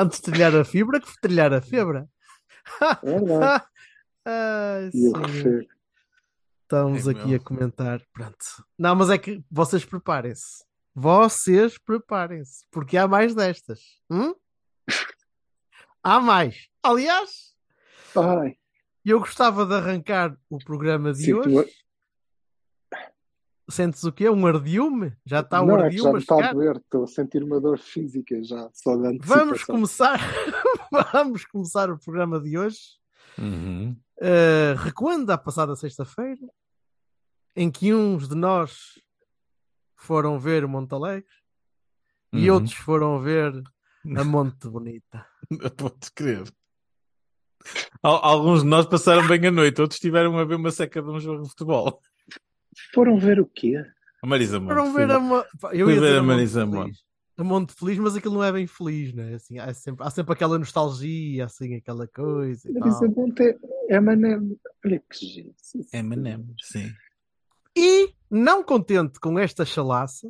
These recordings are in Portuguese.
Antes de trilhar a fibra, que trilhar a fibra. É verdade. Ai. Estamos É aqui meu. a comentar. Pronto. Não, mas é que vocês preparem-se. Vocês preparem-se. Porque há mais destas. Hum? Há mais. Aliás, Ai, eu gostava de arrancar o programa de Sinto- hoje. Sentes o quê? Um ardiume? Já está o não, é já ardiume me a está a doer. Estou a sentir uma dor física já, só de Vamos começar. Vamos começar o programa de hoje. Uhum. Uh, recuando à passada sexta-feira, em que uns de nós foram ver Montalegre e Uhum. outros foram ver a Monte Bonita. Pode crer. Al- Alguns de nós passaram bem a noite, outros tiveram a ver uma seca de um jogo de futebol. Foram ver o quê? A Marisa Monte. Foram ver a, eu ia ver a Monte Marisa Feliz. Monte. A Monte Feliz, mas aquilo não é bem feliz, né? Assim, há, sempre, há sempre aquela nostalgia, assim, aquela coisa. E tal. Marisa Monte é M&M. Olha que. Sim, sim. M&M, sim. E não contente com esta chalaça,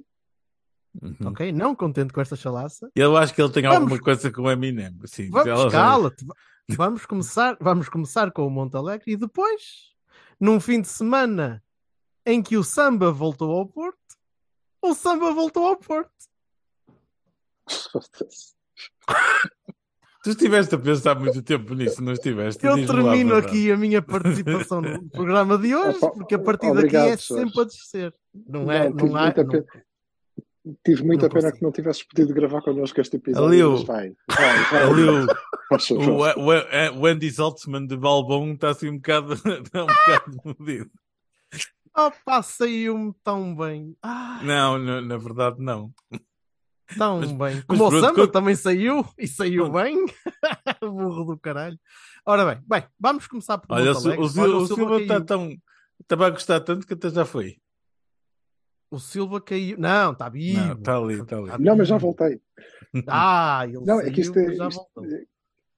Uhum. ok? Não contente com esta chalaça, Eu acho que ele tem Vamos- alguma coisa com o Eminem. Sim, Vamos, cala-te. Va- Vamos começar, vamos começar com o Monte Alegre e depois, num fim de semana em que o samba voltou ao Porto, o samba voltou ao Porto. Tu estiveste a pensar muito tempo nisso, não estiveste? Eu lá termino verdade. aqui a minha participação no programa de hoje, porque a partir obrigado, daqui é Jorge. sempre a descer. Não é? Não, tive Não há, muita não- pena. Tive muita Não pena consigo. que não tivesses podido gravar connosco este episódio. Ali o- vai, vai, vai. Ali o, o, o, o Andy Saltzman de Balbon está assim um bocado, um bocado modido. Opa, saiu-me tão bem. Ah, Não, na, na verdade não. tão Mas- bem. Como o samba co- também saiu, e saiu Pronto. bem. Burro do caralho. Ora bem, bem, vamos começar por Olha, o, o, Olha, o Silva está tão. Estava a gostar tanto que até já foi. O Silva caiu. Não, está vivo. Está ali, está ali. Não, mas já voltei. Ah, ele Não, é que isto saiu, é. isto- voltou.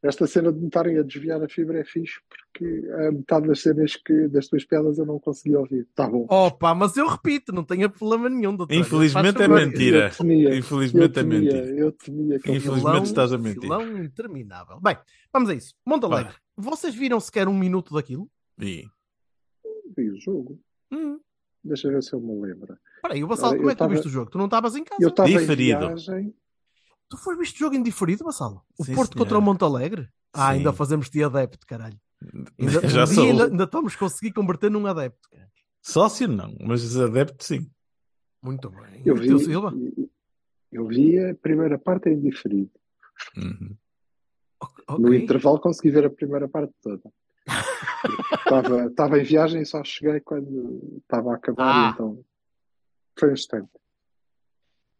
Esta cena de me estarem a desviar a fibra é fixe porque a metade das cenas que, das tuas piadas eu não consegui ouvir. Tá bom. Opa, mas eu repito, não tenho problema nenhum, doutor. Infelizmente é mentira. Eu temia, eu Infelizmente é temia, mentira. eu temia que ele- Infelizmente Filão- estás a mentir. Filão interminável. Bem, vamos a isso. Monte Alegre, vocês viram sequer um minuto daquilo? E- vi o jogo. Hum. Deixa eu ver se eu me lembro. Espera aí, o Olha, como eu é que tu viste o jogo? Tu não estavas em casa? Eu estava em viagem. Tu foi viste o jogo em diferido, Bassalo? O Sim, Porto senhor. contra o Monte Alegre? Ah, Sim. ainda fazemos de adepto, caralho. Ainda, Já um sou. ainda, ainda estamos a conseguir converter num adepto. caralho. Sócio não, mas adepto sim. Muito bem. Eu vi, Silva? eu vi a primeira parte em diferido. Uhum. Ok. No intervalo consegui ver a primeira parte toda. Estava, estava em viagem e só cheguei quando estava a acabar, Ah. então foi um instante.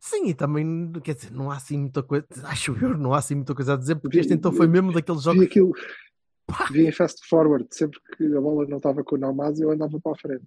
Sim, e também, quer dizer, não há assim muita coisa, acho eu, não há assim muita coisa a dizer, porque este então foi mesmo daqueles Vi jogos. aquilo, vi em fast forward, sempre que a bola não estava com o Namaz eu andava para a frente.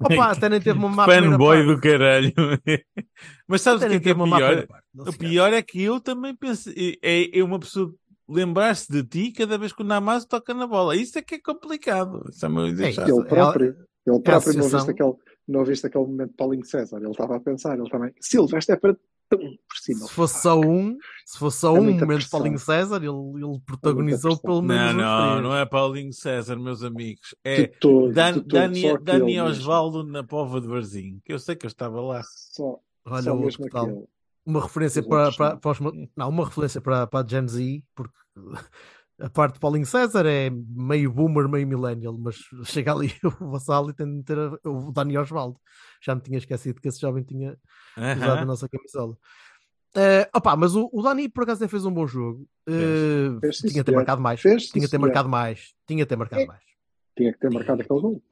Opa, até nem teve uma má Fanboy do caralho. Mas sabes o que é, que é teve uma má pior? O pior é que eu também pensei. É, é uma pessoa lembrar-se de ti cada vez que o Namaz toca na bola. Isso é que é complicado. Isso é É. Ele próprio, ele próprio não viste aquele, não viste aquele momento de Paulinho César, ele estava a pensar, ele também, Silva, esta é para tum, por cima. Se fosse só um, se fosse só É um momento de. Paulinho César, ele, ele protagonizou pressão. pelo menos Não, não, não é Paulinho César, meus amigos. É Dan- Dani, mesmo. Osvaldo na Pova de Varzim. Que eu sei que eu estava lá. Só, Olha só o outro mesmo tal. aquele. Uma referência para, para, não. para os, não, uma referência para, para a Gen Z, porque a parte de Paulinho César é meio boomer, meio millennial, mas chega ali o Vassal e tem de meter a- o Dani Osvaldo. Já me tinha esquecido que esse jovem tinha usado a nossa camisola. Eh, opá, mas o, o Dani por acaso até fez um bom jogo. Eh, Fez, tinha ter marcado mais. Fez, tinha ter marcado mais. Tinha ter marcado É. mais. Tinha que ter marcado aquele gol.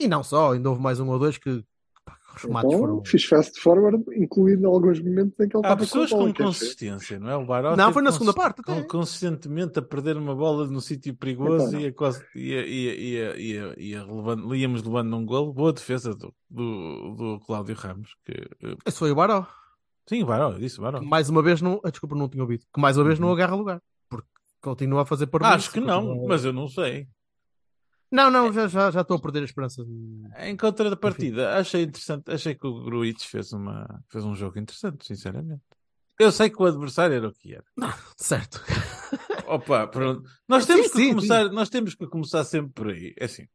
E não só, ainda houve mais um ou dois que os remates Então, foram. fiz fast forward, incluindo alguns momentos em que ele Há estava pessoas com a bola, com consistência, não é? O Baró Não, foi na segunda parte, con- Consistentemente a perder uma bola no sítio perigoso Então, e a quase ia, ia, ia, ia, ia levando, íamos levando um golo. Boa defesa do, do, do Cláudio Ramos. Que, eh, Esse foi o Baró. sim, Baró, eu disse Baró. Que mais uma vez não. ah, Desculpa, não tinha ouvido. Que mais uma vez não Uhum. agarra lugar. Porque continua a fazer por Acho que não, mas eu não sei. Não, não, já, já, já estou a perder a esperança. Em contra da partida, achei interessante. Achei que o Gruitch fez, uma, fez um jogo interessante, sinceramente. Eu sei que o adversário era o que era. Certo. Opa, pronto. Nós temos, Sim, que sim, começar, nós temos que começar sempre por aí. É assim.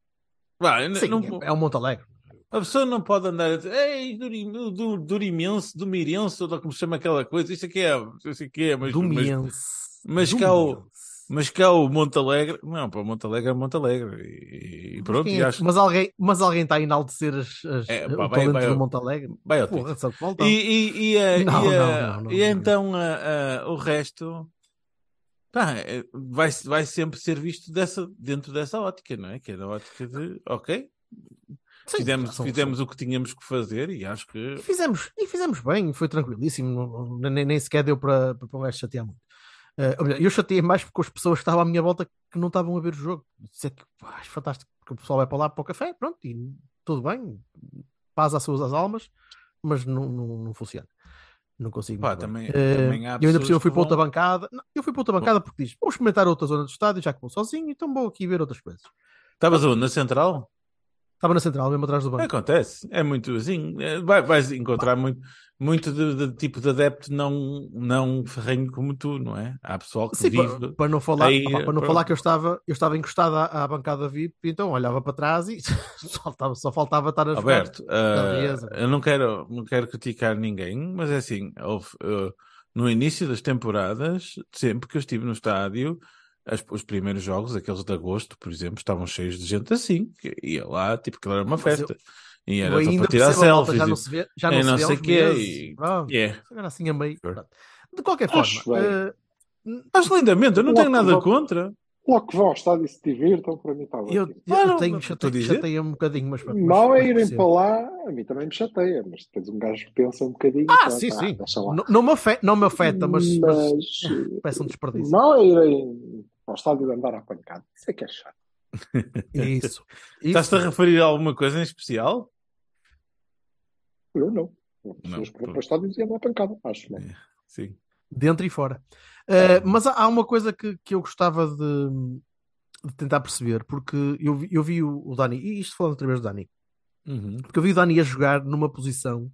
Sim, não- é um Monte Alegre. a pessoa não pode andar a dizer Ei, Duri- du- Durimense, Dumirense, ou como se chama aquela coisa. Isso aqui é. Isso aqui é mas, mas, Domiense. mas cá o-. mas cá o Monte Alegre. Não, para Monte Alegre é Monte Alegre. E, e Mas pronto, e é- acho. mas, alguém, mas alguém está a enaltecer as, as, É, o pá, vai- talento vai- do Monte Alegre. Vai Porra, só falta. E, e, e, a- Não, e, a- não, não, e então a- a- o resto pá, é, vai, vai sempre ser visto dessa, dentro dessa ótica, não é? Que é da ótica de ok, Sim, fizemos, são- fizemos o que tínhamos que fazer e acho que E fizemos, e fizemos bem, foi tranquilíssimo, nem, nem sequer deu para, para, gajo chatear muito. Melhor, eu chateei mais porque as pessoas que estavam à minha volta que não estavam a ver o jogo. Isso é que, pá, acho fantástico, porque o pessoal vai para lá para o café, pronto, e tudo bem, paz às suas às almas, mas não, não, não funciona. Não consigo. Pá, também- Eh, também eu ainda por cima fui para outra bancada. Não, eu fui para outra bancada porque diz: vamos experimentar outra zona do estádio, já que vou sozinho, então vou aqui ver outras coisas. estavas onde? Na central? Estava na central, mesmo atrás do banco. Acontece, é muito assim. é, vai- vais encontrar muito, muito de, de tipo de adepto não, não ferrenho como tu, não é? Há pessoal que Sim, vive. para, para não falar, aí, para não pronto. falar que eu estava, eu estava encostado à, à bancada VIP, então olhava para trás e só faltava, só faltava estar a. Alberto, beleza. eu não quero, não quero criticar ninguém, mas é assim, houve, ah, no início das temporadas, sempre que eu estive no estádio, as- os primeiros jogos, aqueles de agosto, por exemplo, estavam cheios de gente assim, que ia lá, tipo, que era uma Mas festa. E Eu era só ainda para tirar selfies. já não e- se vê, já e não se não vê há sei quê, meses. e- Yeah. agora assim a meio. Sure. De qualquer Acho forma, bem. eh, Acho lindamente, eu não tenho nada contra. Logo que vão ao estádio e se divirtam, para mim está eu, ótimo. eu Ah, não, tenho mas chateia, chateia um bocadinho, mas mas- Mal mas é irem para lá, a mim também me chateia, mas depois um gajo pensa um bocadinho. Ah, sim, sim. deixa lá. Não, não, me afeta, não me afeta, mas, mas Mas, parece um desperdício. mal é irem ao estádio de andar à pancada. Isso é que é chato. Isso. Estás-te a referir a alguma coisa em especial? Eu não. As pessoas que vão pronto. para o estádio e andam à pancada, acho. Não. Sim. dentro e fora. Uh, mas há, há uma coisa que, que eu gostava de, de tentar perceber, porque eu vi, eu vi o, o Dani, e isto falando outra vez do Dani, Uhum. porque eu vi o Dani a jogar numa posição,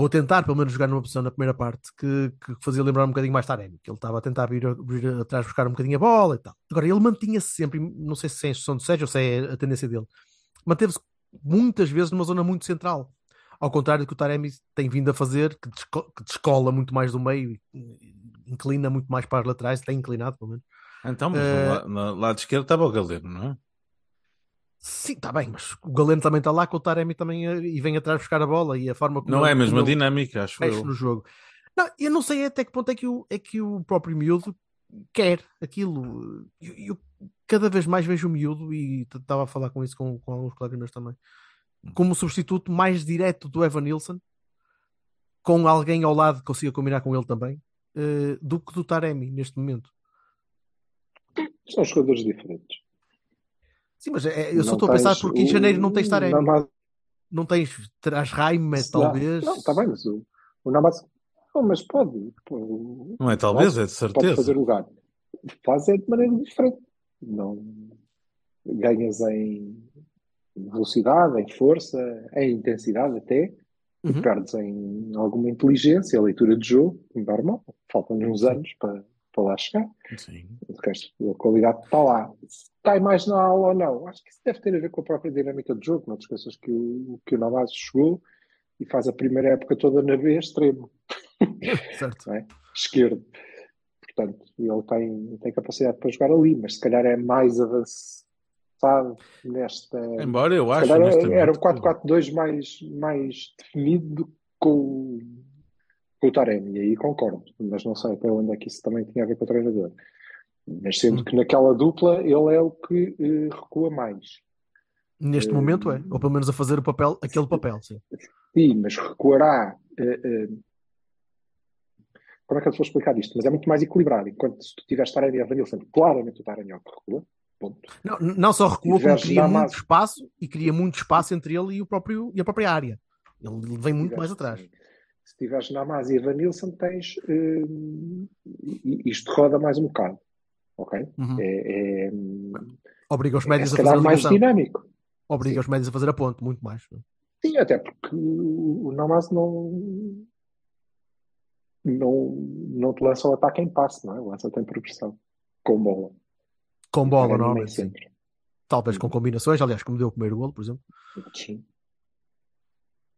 ou tentar pelo menos jogar numa posição na primeira parte, que, que fazia lembrar um bocadinho mais Taremi, que ele estava a tentar vir, vir atrás buscar um bocadinho a bola e tal. Agora, ele mantinha-se sempre, não sei se é a instrução do Sérgio ou se é a tendência dele, manteve-se muitas vezes numa zona muito central. Ao contrário do que o Taremi tem vindo a fazer, que, desco- que descola muito mais do meio, e inclina muito mais para as laterais, está inclinado pelo menos. Então, mas no, la- no lado esquerdo estava o Galeno, não é? Sim, está bem, mas o Galeno também está lá, com o Taremi também eh, e vem atrás buscar a bola e a forma como Não é a mesma dinâmica, acho eu. no jogo. Não, eu não sei até que ponto é que o, é que o próprio miúdo quer aquilo. Eu, eu cada vez mais vejo o miúdo e estava a falar com isso com, com alguns colegas meus também, como substituto mais direto do Evan Nilsson, com alguém ao lado que consiga combinar com ele também, eh, do que do Taremi neste momento. São jogadores diferentes. Sim, mas é- eu só estou a pensar porque em janeiro não tens Taremi. Namaz- Não tens traz Raime, talvez. Não, está bem, mas o, o Namaz. Não, mas pode. Não é talvez, é de Pode certeza. fazer lugar. Faz é de maneira diferente. Não ganhas em velocidade, em força, em intensidade até, e Uhum. perdes em alguma inteligência, leitura de jogo, normal. Faltam-lhe uns anos para, para lá chegar. Sim. O resto, a qualidade está lá. Se cai mais na aula ou não, acho que isso deve ter a ver com a própria dinâmica do jogo. Não te esqueças que o, que o Navas chegou e faz a primeira época toda na B extremo, Certo. é? esquerdo. Portanto, ele tem, tem capacidade para jogar ali, mas se calhar é mais avançado nesta. Embora eu acho. honestamente, era um que- 4-4-2 mais, mais definido com, com o Taremi, e aí concordo, mas não sei até onde é que isso também tinha a ver com o treinador. Mas sendo Hum. que naquela dupla ele é o que eh, recua mais. Neste Eh, momento é, ou pelo menos a fazer o papel, aquele papel, sim. Sim, mas recuará. eh, como é que eu vou explicar isto? Mas é muito mais equilibrado. Enquanto se tu tiveres Taremi e Evanilson, claramente o Taremi é recua. Ponto. Não, não só recua, como Tiveres cria Damas- muito espaço e cria muito espaço entre ele e, o próprio, e a própria área. Ele vem muito mais atrás. Sim. Se tiveres Namaz e Evanilson, tens. isto roda mais um bocado. Ok? Uhum. É, é, Obriga os é médios se a fazer a mais dinâmico. Obriga Sim. os médios a fazer a ponte, muito mais. Sim, até porque o Namaz não. Não, não te lança o ataque em passe, não é? Lança-te em progressão. Com bola. Com bola, nem normalmente. sempre. Talvez com combinações, aliás, como deu o primeiro golo, por exemplo. Sim.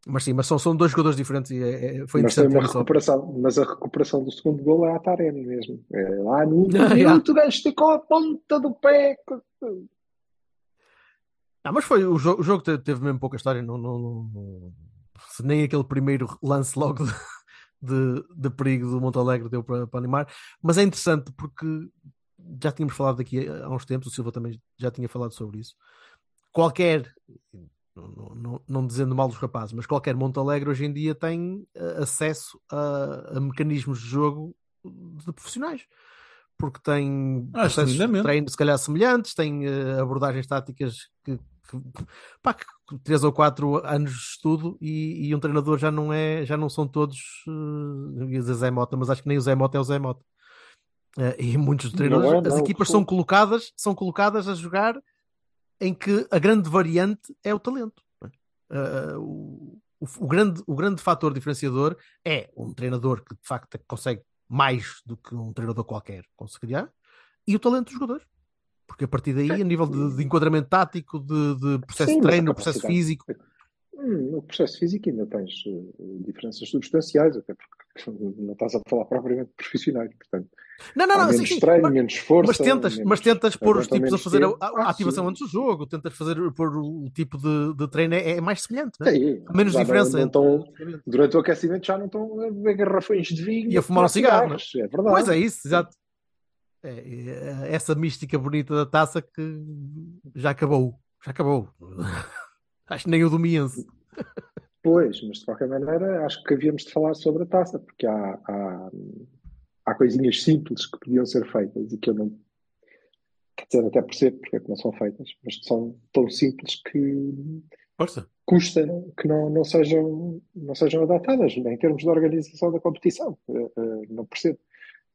Mas sim, mas são, são dois jogadores diferentes e é- é- foi Mas, interessante isso. recuperação, mas a recuperação do segundo gol é a Taremi mesmo. É lá no minuto, o gajo esticou a ponta do pé. Ah, mas foi, o jogo, o jogo te- teve mesmo pouca história, não, não, não- se nem aquele primeiro lance logo de, de, de perigo do Montalegre deu para, para animar, mas é interessante porque já tínhamos falado daqui há uns tempos, o Silva também já tinha falado sobre isso. Qualquer, não, não- não, dizendo mal dos rapazes, mas qualquer Montalegre hoje em dia tem eh, acesso a, a mecanismos de jogo de profissionais. Porque tem Acho processos de treino se calhar semelhantes, tem eh, abordagens táticas que, que, pá, que três ou quatro anos de estudo e, e um treinador já não é, já não são todos uh, ia dizer Zé Mota, mas acho que nem o Zé Mota é o Zé Mota. Eh, e muitos dos treinadores, Não é, as não, equipas que são colocadas, são colocadas a jogar em que a grande variante é o talento. é? Eh, o, o, o grande, o grande fator diferenciador é um treinador que de facto consegue mais do que um treinador qualquer conseguiria e o talento dos jogadores. Porque a partir daí, a nível de, de enquadramento tático, de, de processo Sim, de treino, processo físico, no processo físico ainda tens eh, diferenças substanciais, até porque não estás a falar propriamente de profissionais, portanto, Não, não, não, menos sim, treino, Mas, menos força. mas tentas, menos- mas tentas pôr os tipos a fazer a, a- Ah, ativação antes do jogo, tentas fazer pôr o tipo de, de treino é, é mais semelhante, é? Sim, menos não- diferença não entre- durante o aquecimento já não estão a beber garrafões de vinho E a fumar um cigarro, é? cigarros, É verdade. Pois é isso, exato. É, é, essa mística bonita da taça que já acabou. Já acabou. Acho que nem o do Miense. Pois, mas de qualquer maneira acho que havíamos de falar sobre a taça, porque há, há, há coisinhas simples que podiam ser feitas e que eu não. Quer dizer, até percebo porque é que não são feitas, mas que são tão simples que Força. custa que não, não, sejam, não sejam adaptadas em termos de organização da competição. Eh, eh, Não percebo.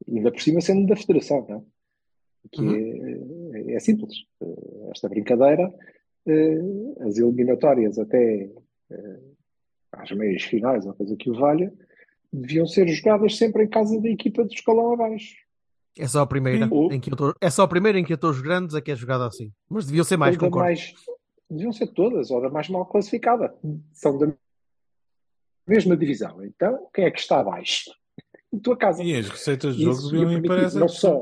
E ainda por cima sendo da federação, não é? Que é, é simples. Eh, Esta brincadeira, as eliminatórias até eh, às meias finais, ou coisa que o valha, deviam ser jogadas sempre em casa da equipa do escalão abaixo. É só a primeira Ou- em que eu tô, é só a primeira em que eu estou os grandes é que é jogada assim. Mas deviam ser mais, concordo. mais- deviam ser todas, ou da mais mal classificada. São da mesma divisão. Então, quem é que está abaixo? A tua casa. E as receitas de jogo Isso deviam ia ir para essas não só.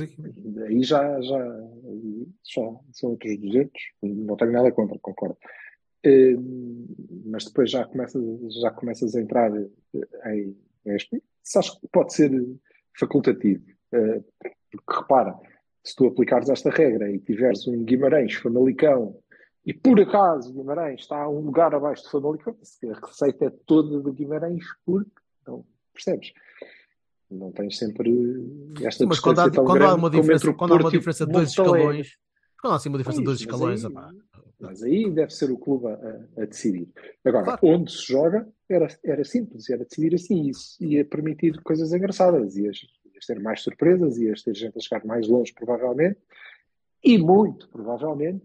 Aqui- aí já, já, já são outros 200, não tenho nada contra, concordo. Eh, mas depois já começas, já começas a entrar eh, em. Isso acho que pode ser facultativo. Eh, porque repara, se tu aplicares esta regra e tiveres um Guimarães Famalicão e por acaso Guimarães está a um lugar abaixo de Famalicão, a receita é toda de Guimarães porque não percebes? Não tens sempre esta Sim, mas quando há, quando há uma diferença, quando há uma diferença de dois Monte Alegre. escalões, quando há assim uma diferença de dois escalões, aí- Mas aí deve ser o clube a, a decidir. Agora, Claro. onde se joga era, era simples, era decidir assim. Isso ia permitir coisas engraçadas, ias, ias ter mais surpresas, ias ter gente a chegar mais longe, provavelmente, e muito provavelmente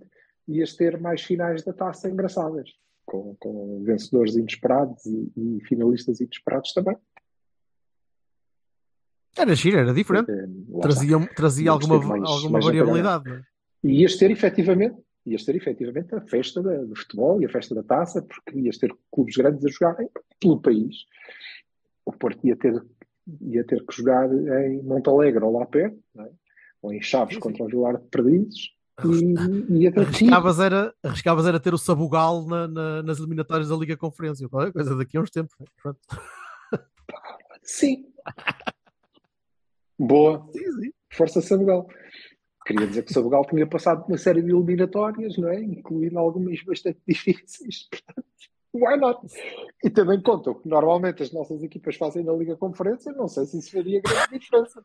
ias ter mais finais da taça engraçadas, com, com vencedores inesperados e, e finalistas inesperados também. Era giro, era diferente. Eh, está. Trazia, trazia Íamos alguma, mais- alguma mais variabilidade. não é? E ias ter efetivamente, ias ter efetivamente a festa da- do futebol e a festa da taça, porque ias ter clubes grandes a jogarem pelo país. O Porto ia ter, ia ter que jogar em Montalegre ou lá perto, é? ou em Chaves Sim, sim. contra o Vilar de Perdidos, e ir. Arriscavas era, arriscavas era ter o Sabugal na- na- nas eliminatórias da Liga Conferência, qualquer coisa daqui a uns tempos. né? Pronto. Sim. Boa. Sim, sim. Força Sabugal. Queria dizer que o Sabugal tinha passado por uma série de eliminatórias, não é? Incluindo algumas bastante difíceis. Portanto, why not? E também contam que normalmente as nossas equipas fazem na Liga Conferência. Não sei se isso faria grande diferença.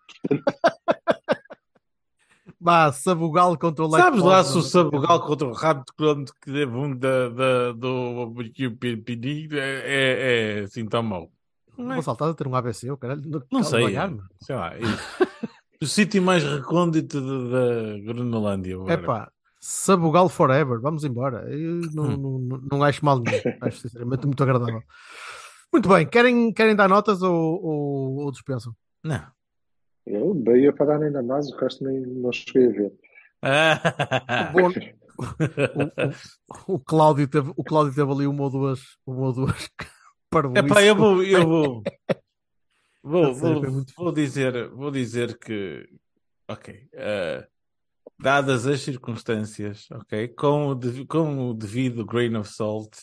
Vá, Sabugal contra o Lake Sabes lá se o Sabugal contra o Rabo de que teve um da, da, do PPD é, é, é assim tão mau? Não, é? Vou saltar a ter um ABC, o caralho. não sei. Devagar, Sei lá. isso. o sítio mais recôndito da Grenolândia. É pá, Sabugal Forever, vamos embora. Eu não, Hum. não, não acho mal nenhum. Acho sinceramente muito agradável. Muito bem, querem, querem dar notas ou, ou, ou dispensam? Não. Eu dei para dar ainda mais, o resto nem não cheguei a ver. Ah, Bom, o, o, o Cláudio teve, o Cláudio teve ali uma ou duas, uma ou duas parvoíces. Epá, eu vou, eu vou, vou, vou, vou dizer, vou dizer que, ok, eh, dadas as circunstâncias, ok, com o, com o devido grain of salt,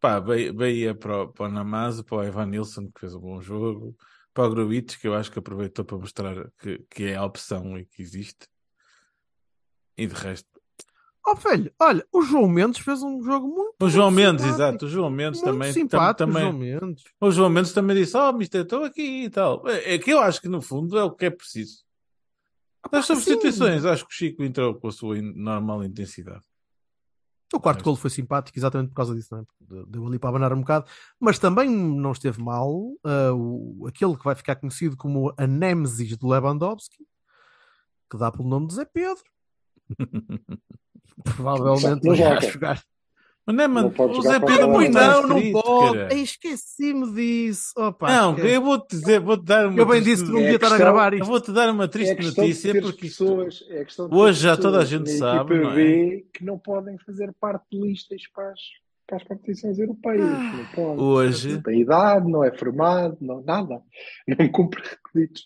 pá, Bahia Bahia para, o- para o Namazo, para o Evan Nilsson, que fez um bom jogo, para o Gruitch, que eu acho que aproveitou para mostrar que, que é a opção e que existe, e de resto. Oh, velho, olha, o João Mendes fez um jogo muito O João muito Mendes, simpático. exato, o João Mendes Muito também, tam- simpático, também, o João Mendes. O João Mendes também disse: Oh, mister, estou aqui e tal. É é que eu acho que no fundo é o que é preciso. Das sim. substituições, acho que o Chico entrou com a sua normal intensidade. O quarto golo foi simpático exatamente por causa disso, não é? Deu ali para abanar um bocado, mas também não esteve mal ah, o, aquele que vai ficar conhecido como a Nemesis do Lewandowski, que dá pelo nome de Zé Pedro. Provavelmente Não vai joga. jogar. Mas não é, mano, Não pode o jogar Zé Pedro. Não, não pode. Esqueci-me disso. Opa, Não, esquece. eu vou-te dizer, vou-te dar uma Eu bem disse que não É devia a estar a gravar Eu isto. vou-te dar uma É triste questão notícia porque pessoas, é Hoje já toda a gente sabe, não é? Que não podem fazer parte de listas para as, para as competições europeias. Não podem. Hoje- Não tem idade, não é formado, não, nada. Não cumpre requisitos.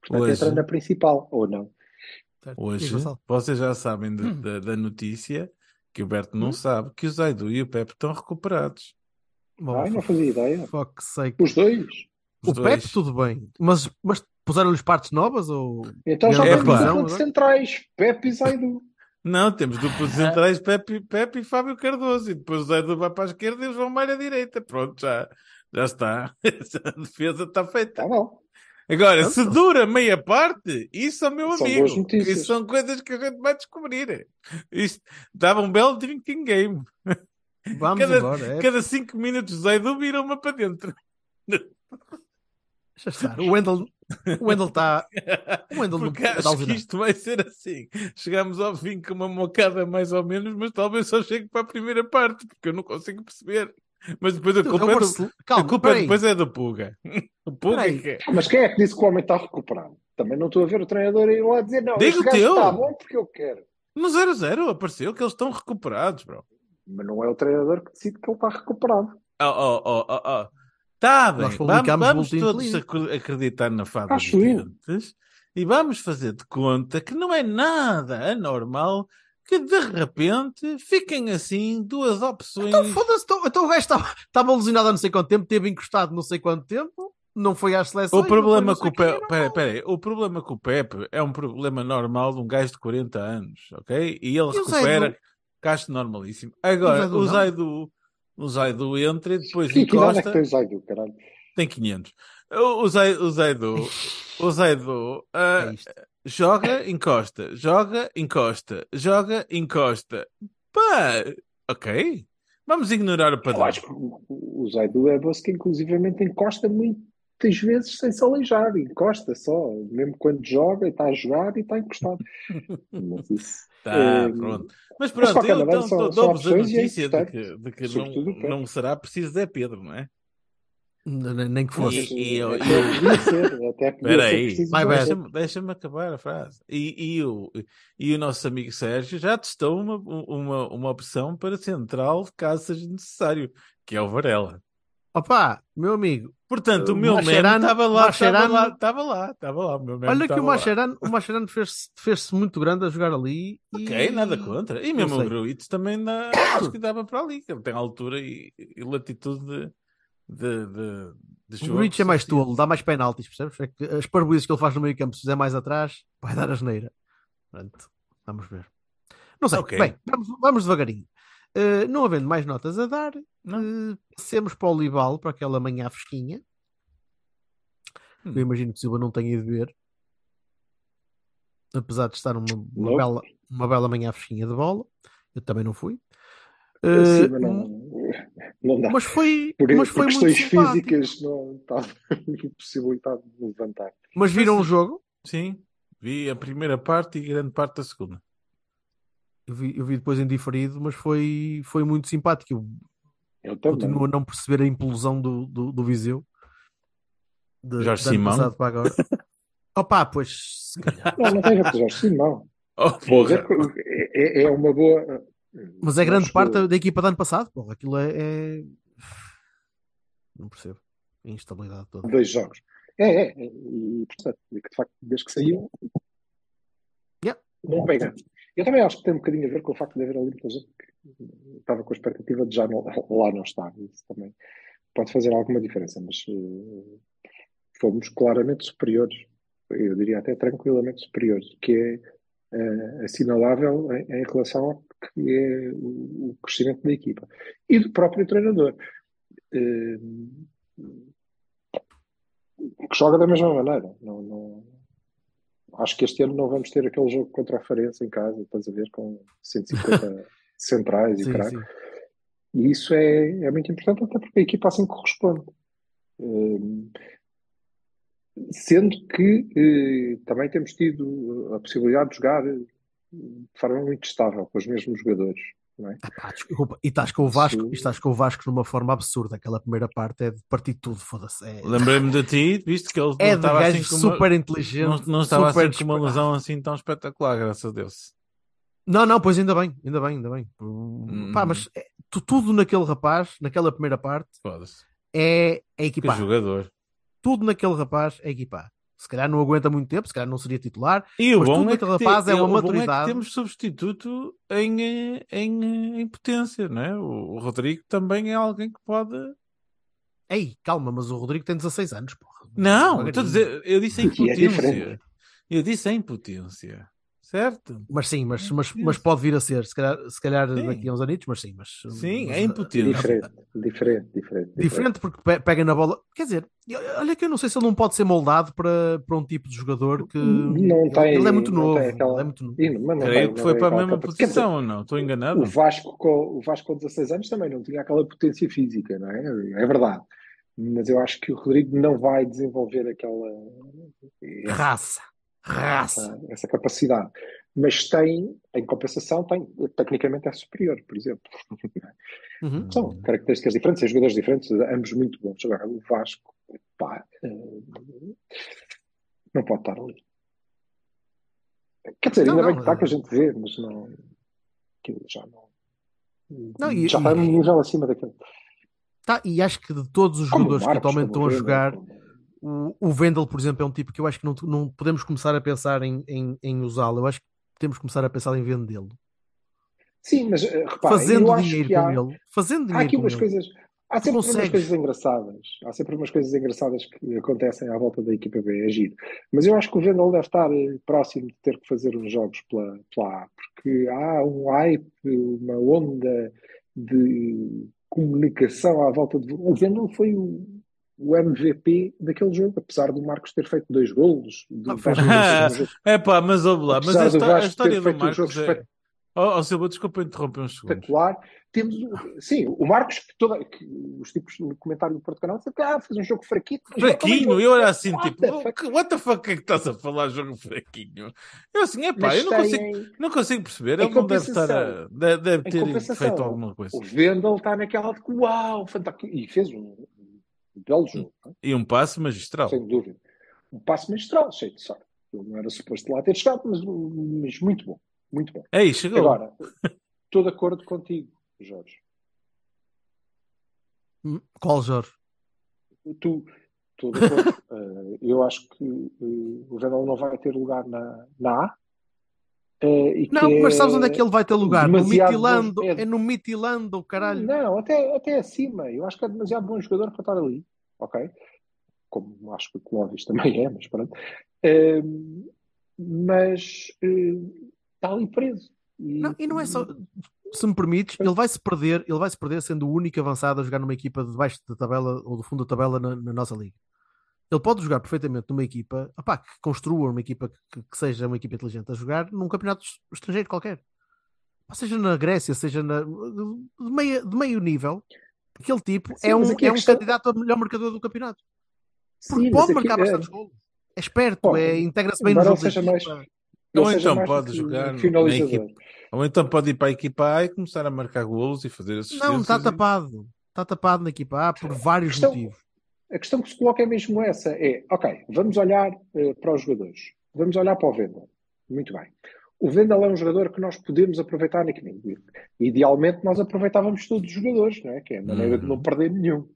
Portanto, Hoje- entra na principal, ou não. Certo. Hoje, Diz, vocês já sabem de- da, da notícia que o Berto não sabe que o Zaidu e o Pepe estão recuperados. Bom, Ai, não fazia ideia. fuck sake. Os dois. Os O dois. Pepe, tudo bem, mas, mas puseram-lhes partes novas ou. Então já É, temos dupla de centrais. Pepe e Zaidu. Não, temos duplo de centrais Pepe, Pepe e Fábio Cardoso. E depois o Zaidu vai para a esquerda e eles vão mais à direita. Pronto, já, já está. a defesa está feita. Tá bom. Agora, se dura meia parte, isso é meu São amigo. Isso são coisas que a gente vai descobrir. Isto dava um belo drinking game. Vamos Cada- embora. É, Cada cinco minutos o Zaidu vira uma para dentro. Deixa estar. O Wendel o Wendel está. O Wendel não Porque está acho que alucinado. isto vai ser assim. Chegamos ao fim com uma mocada mais ou menos, mas talvez só chegue para a primeira parte, porque eu não consigo perceber. Mas depois a culpa, é do, Barcelona- a Calma, culpa peraí. depois é do Puga. O Puga que é. Ah, Mas quem é que disse que o homem está recuperado? Também não estou a ver o treinador ir lá dizer, não, Diga este teu. está bom porque eu quero. No 0-0 apareceu que eles estão recuperados, bro. Mas não é o treinador que decide que ele está recuperado. Oh, oh, oh, oh, oh. Tá bem, Nós vamos, vamos todos acreditar na fada Acho dos e vamos fazer de conta que não é nada anormal que de repente fiquem assim duas opções. Então foda-se, então, então o gajo estava, estava alucinado há não sei quanto tempo, teve encostado não sei quanto tempo, não foi às seleções. O problema com o Pepe, quê, pera, não. pera aí, o problema com o Pepe é um problema normal de um gajo de 40 anos, ok? E ele E recupera, Zaidu? casto normalíssimo. Agora, O Zaidu o Zaidu entra e depois Que idade é que encosta, tem o Zaidu, caralho? Tem 500. O, o, Zai- o Zaidu, o Zaidu ah, É joga, encosta, joga, encosta, joga, encosta. Pá, ok. Vamos ignorar o Eu padrão. acho que o, Zaidu é moço que inclusivamente encosta muitas vezes sem se aleijar. Encosta só. Mesmo quando joga, está a jogar e está encostado. Mas isso... Tá, eh, pronto. Mas de pronto, qualquer eu então dou-vos a é notícia de importante. que, de que não, Pepe. não será preciso Zé Pedro, não é? Nem, que fosse. E- e eu- até e podia ser, até podia ser Vai, deixa-me deixa-me acabar a frase. E, e, o, e o nosso amigo Sérgio já testou uma, uma, uma opção para central, caso seja necessário, que é o Varela. Opa, meu amigo, Portanto, o meu Mascherano- estava lá, estava lá, estava lá, estava lá. Meu olha que o. Mascherano, o Mascherano fez-se fez-se muito grande a jogar ali. e- Ok, nada contra. E mesmo o. Gruitch também dá, acho que dava para ali, que ele tem altura e, e latitude de, de, de, de O jogo Rich é mais suficiente. tolo, dá mais penaltis, percebes? É que as parboices que ele faz no meio campo, se fizer mais atrás, vai dar asneira. Pronto, vamos ver. Não sei, Ok. bem, vamos, vamos devagarinho. Eh, não havendo mais notas a dar, eh, passemos para o Olival, para aquela manhã fresquinha. Hum. Eu imagino que o Silva não tenha ido ver. Apesar de estar uma, uma bela, uma bela manhã fresquinha de bola. Eu também não fui. Eh, mas não, não dá. mas foi, por, mas por foi muito questões simpático. físicas não estava impossibilitado de levantar. Mas viram o jogo? Sim, vi a primeira parte e grande parte da segunda. Eu vi, eu vi depois em diferido, mas foi, foi muito simpático. Eu continuo a não perceber a implosão do, do, do Viseu. De, Jorge Simão? passado para agora. Opa, pois se calhar. Não, não tem a ver com o Jorge Simão. Oh, É, é uma boa. Mas é grande parte que- da, equipa do ano passado. Porra, aquilo é, é- Não percebo. A instabilidade toda. Dois jogos. É, é. é, E, portanto, que de facto, desde que saiu, Yeah. não pega. Eu também acho que tem um bocadinho a ver com o facto de haver ali muita gente que estava com a expectativa de já não, lá não estar. Isso também pode fazer alguma diferença, mas eh, fomos claramente superiores. Eu diria até tranquilamente superiores, que é eh, assinalável em, em relação ao que é o, o crescimento da equipa e do próprio treinador. Eh, que joga da mesma maneira. Não, não- Acho que este ano não vamos ter aquele jogo contra a Farense em casa, estás a ver, com 150 centrais e Sim, sim. E isso é, é muito importante, até porque a equipa assim corresponde. Hum, sendo que eh, também temos tido a possibilidade de jogar eh, de forma muito estável com os mesmos jogadores. Não é? Ah, pá, desculpa. E estás com o Vasco, e estás com o Vasco numa forma absurda. Aquela primeira parte é de partir tudo, foda-se. É, Lembrei-me de ti, visto que ele é não de estava gajo assim uma, super inteligente. não, não estava super assim com uma lesão assim tão espetacular, graças a Deus. Não, não, pois ainda bem, ainda bem, ainda bem. Pá, mas é, tu- tudo naquele rapaz, naquela primeira parte, é, é Que equipar. jogador. Tudo naquele rapaz é equipar. Se calhar não aguenta muito tempo, se calhar não seria titular. E o Mas bom tudo é que, naquele te- rapaz é uma o bom maturidade. que temos substituto em, eh, em, eh, em potência, não é? O, o Rodrigo também é alguém que pode. Ei, calma, mas o Rodrigo tem 16 anos, porra. Não, a dizer, eu disse em é potência. diferente. eu disse em potência. Certo? Mas sim, mas, mas, mas pode vir a ser, se calhar, se calhar Sim. daqui a uns anitos, mas sim, mas Sim, mas, é impotente. Diferente, diferente, diferente. Diferente porque pe- pega na bola. Quer dizer, olha que eu não sei se ele não pode ser moldado para, para um tipo de jogador que Não ele, tem- ele é muito não novo. tem aquela- é muito novo. E, mas não Creio tem- que não foi para a mesma Quer dizer, posição ou não? Estou enganado? O Vasco, com, o Vasco com 16 anos também não tinha aquela potência física, não é? É verdade. Mas eu acho que o Rodrigo não vai desenvolver aquela Raça, raça. essa, essa capacidade. Mas tem, em compensação, tem, tecnicamente é superior, por exemplo. Uhum. São características diferentes, são jogadores diferentes, ambos muito bons. Agora, o Vasco, pá, eh, não pode estar ali. Quer dizer, ainda não, bem que está eh, que a gente vê, mas não. Aquilo já não. Não, e- já está num nível acima daquele. Tá, e acho que de todos os Como jogadores que Marcos, atualmente estão a o jogar, o, o Vendel, por exemplo, é um tipo que eu acho que não, não podemos começar a pensar em, em, em usá-lo. Eu acho que temos que começar a pensar em vendê-lo. Sim, mas eh, repara, Fazendo eu acho dinheiro que com há, ele. Fazendo há dinheiro aqui com umas ele. coisas. Há sempre umas coisas engraçadas. Há sempre umas coisas engraçadas que acontecem à volta da equipa B, é giro. Mas eu acho que o Vendel deve estar eh, próximo de ter que fazer uns jogos pela, pela A, porque há um hype, uma onda de comunicação à volta de. O Vendel foi o, o MVP daquele jogo, apesar do Marcos ter feito dois golos. do Ah, Vasco É pá, mas ouve lá, mas a, do histó- a história do feito um Marcos é. Oh, oh Silva, desculpa interromper uns segundos. espetacular. Temos, sim, o Marcos, que, toda, que os tipos no comentário do Porto Canal disseram que ah, fez um jogo fraquinho. mas Fraquinho, eu era assim, What tipo, the fuck? que- what the fuck é que estás a falar jogo fraquinho? Eu assim, é pá, eu não consigo, não consigo perceber, ele não deve estar a, deve, ter feito alguma coisa. O Vendel está naquela de que uau, fantástico. E fez um, um belo jogo, é? E um passe magistral. sem dúvida. Um passo magistral, cheio de sorte. Ele não era suposto lá ter chegado, mas, mas muito bom. Muito bom. Ei, chegou. Agora, estou de acordo contigo, Jorge. Hum, Qual Jorge? Tu, estou de acordo. Eh, eu acho que eh, o Vendel não vai ter lugar na, na A. e Não, mas sabes onde é que ele vai ter lugar? No Mitilando. bom- é- É no Mitilando, caralho. Não, até, até acima. Eu acho que é demasiado bom jogador para estar ali. Ok? como acho que o Clóvis também é, mas pronto. Ehm, mas eh, está ali preso. E, Não, e não é só, se me permites, ele vai se perder, ele vai se perder sendo o único avançado a jogar numa equipa de baixo da tabela ou do fundo da tabela na, na nossa liga. Ele pode jogar perfeitamente numa equipa opá, que construa uma equipa que, que seja uma equipa inteligente a jogar num campeonato estrangeiro qualquer. Seja na Grécia, seja na, de, meio, de meio nível, aquele tipo Sim, é um, é um candidato a melhor marcador do campeonato. Porque Sim, pode marcar é, bastantes golos. É esperto, é, integra-se bem no jogo seja mais-. Ou então pode jogar na equipa. Ou então pode ir para a equipa A e começar a marcar golos e fazer assistências. Não, está e- tapado. Está tapado na equipa A por vários Questão- motivos. A questão que se coloca é mesmo essa: é, ok, vamos olhar eh, para os jogadores, vamos olhar para o Vendel. Muito bem. O Vendel é um jogador que nós podemos aproveitar na equipe. Idealmente, nós aproveitávamos todos os jogadores, não é? Que é a maneira de não perder nenhum.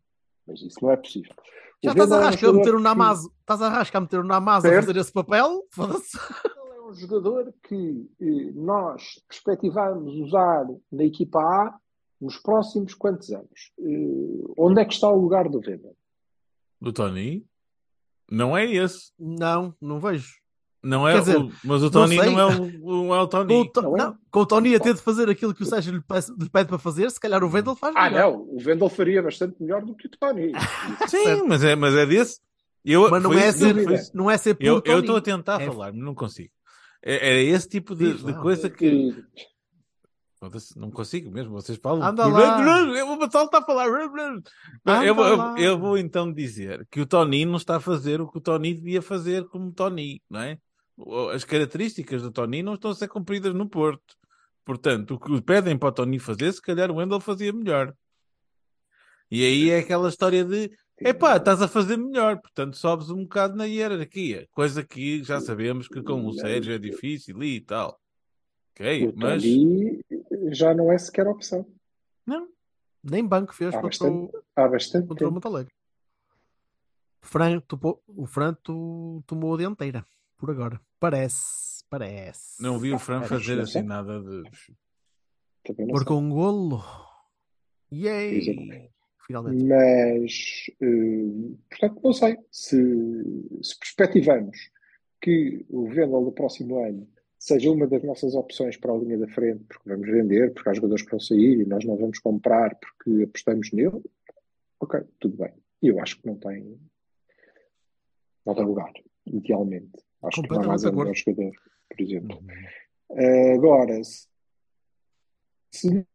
Mas isso não é possível. O Já estás a é um rascar a meter o jogador que- Namazo. Estás a rascar a meter o Namazo a fazer esse papel? Foda-se. É um jogador que eh, nós perspectivamos usar na equipa A nos próximos quantos anos? Eh, onde é que está o lugar do Vendel? Do Tony? Não é esse. Não, não vejo. Não é Quer dizer, o- mas o Tony não não, é o, não é o Tony. Com o, To- Não é? não, com o Tony a ter de fazer aquilo que o Sérgio lhe pede, lhe pede para fazer, se calhar o Vendel faz Ah, melhor. não, o Vendel faria bastante melhor do que o Tony. Sim, mas é, mas é desse. Eu, Mas não foi é, isso- ser, foi isso. não é ser puro Eu estou a tentar É- falar, mas não consigo. É, é esse tipo de, Diz de coisa que. Não consigo mesmo, vocês falam. Anda lá. Eu vou saltar a falar. Eu, vou- eu- eu vou então dizer que o Tony não está a fazer o que o Tony devia fazer como Tony, não é? O- As características do Tony não estão a ser cumpridas no Porto. Portanto, o que pedem para o Tony fazer, se calhar o Wendel fazia melhor. E aí é aquela história de epá, estás a fazer melhor, portanto sobes um bocado na hierarquia, coisa que já sabemos que com o Sérgio é difícil e tal. Ok, O mas Tony já não é sequer opção. não, Nem banco fez Há contra, bastante, o, há bastante contra o tempo. Montalegre. Fran, topou- o Fran tu- tomou a dianteira, por agora. Parece, parece. não vi o Fran fazer assim nada de. Marcou um golo. Yay! Exatamente. Finalmente. Mas, eh, portanto, não sei. Se, se perspectivamos que o Vendel do próximo ano seja uma das nossas opções para a linha da frente, porque vamos vender, porque há jogadores que vão sair e nós não vamos comprar porque apostamos nele, ok, tudo bem. E eu acho que não tem, não tem lugar, idealmente. Acho que o Completamente Navas é melhor jogador, por exemplo. Eh, agora, se, se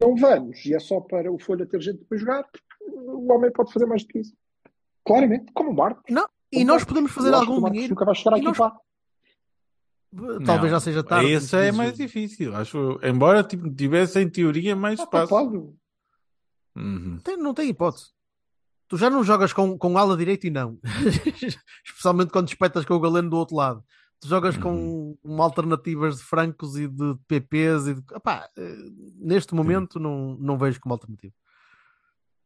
não vamos e é só para o Folha ter gente para jogar, o homem pode fazer mais do que isso. Claramente, como o Marcos. Não, e nós podemos fazer algum dinheiro. nós-. Talvez Não, já seja tarde. Esse como é mais difícil, acho. Embora tipo, tivesse em teoria mais Está espaço. Uhum. Tem- não tem hipótese. Tu já não jogas com, com ala direita e não. Especialmente quando espetas com o Galeno do outro lado. Tu jogas com uma alternativas de francos e de PPs e de... Epá, eh, neste momento não, não vejo como alternativa.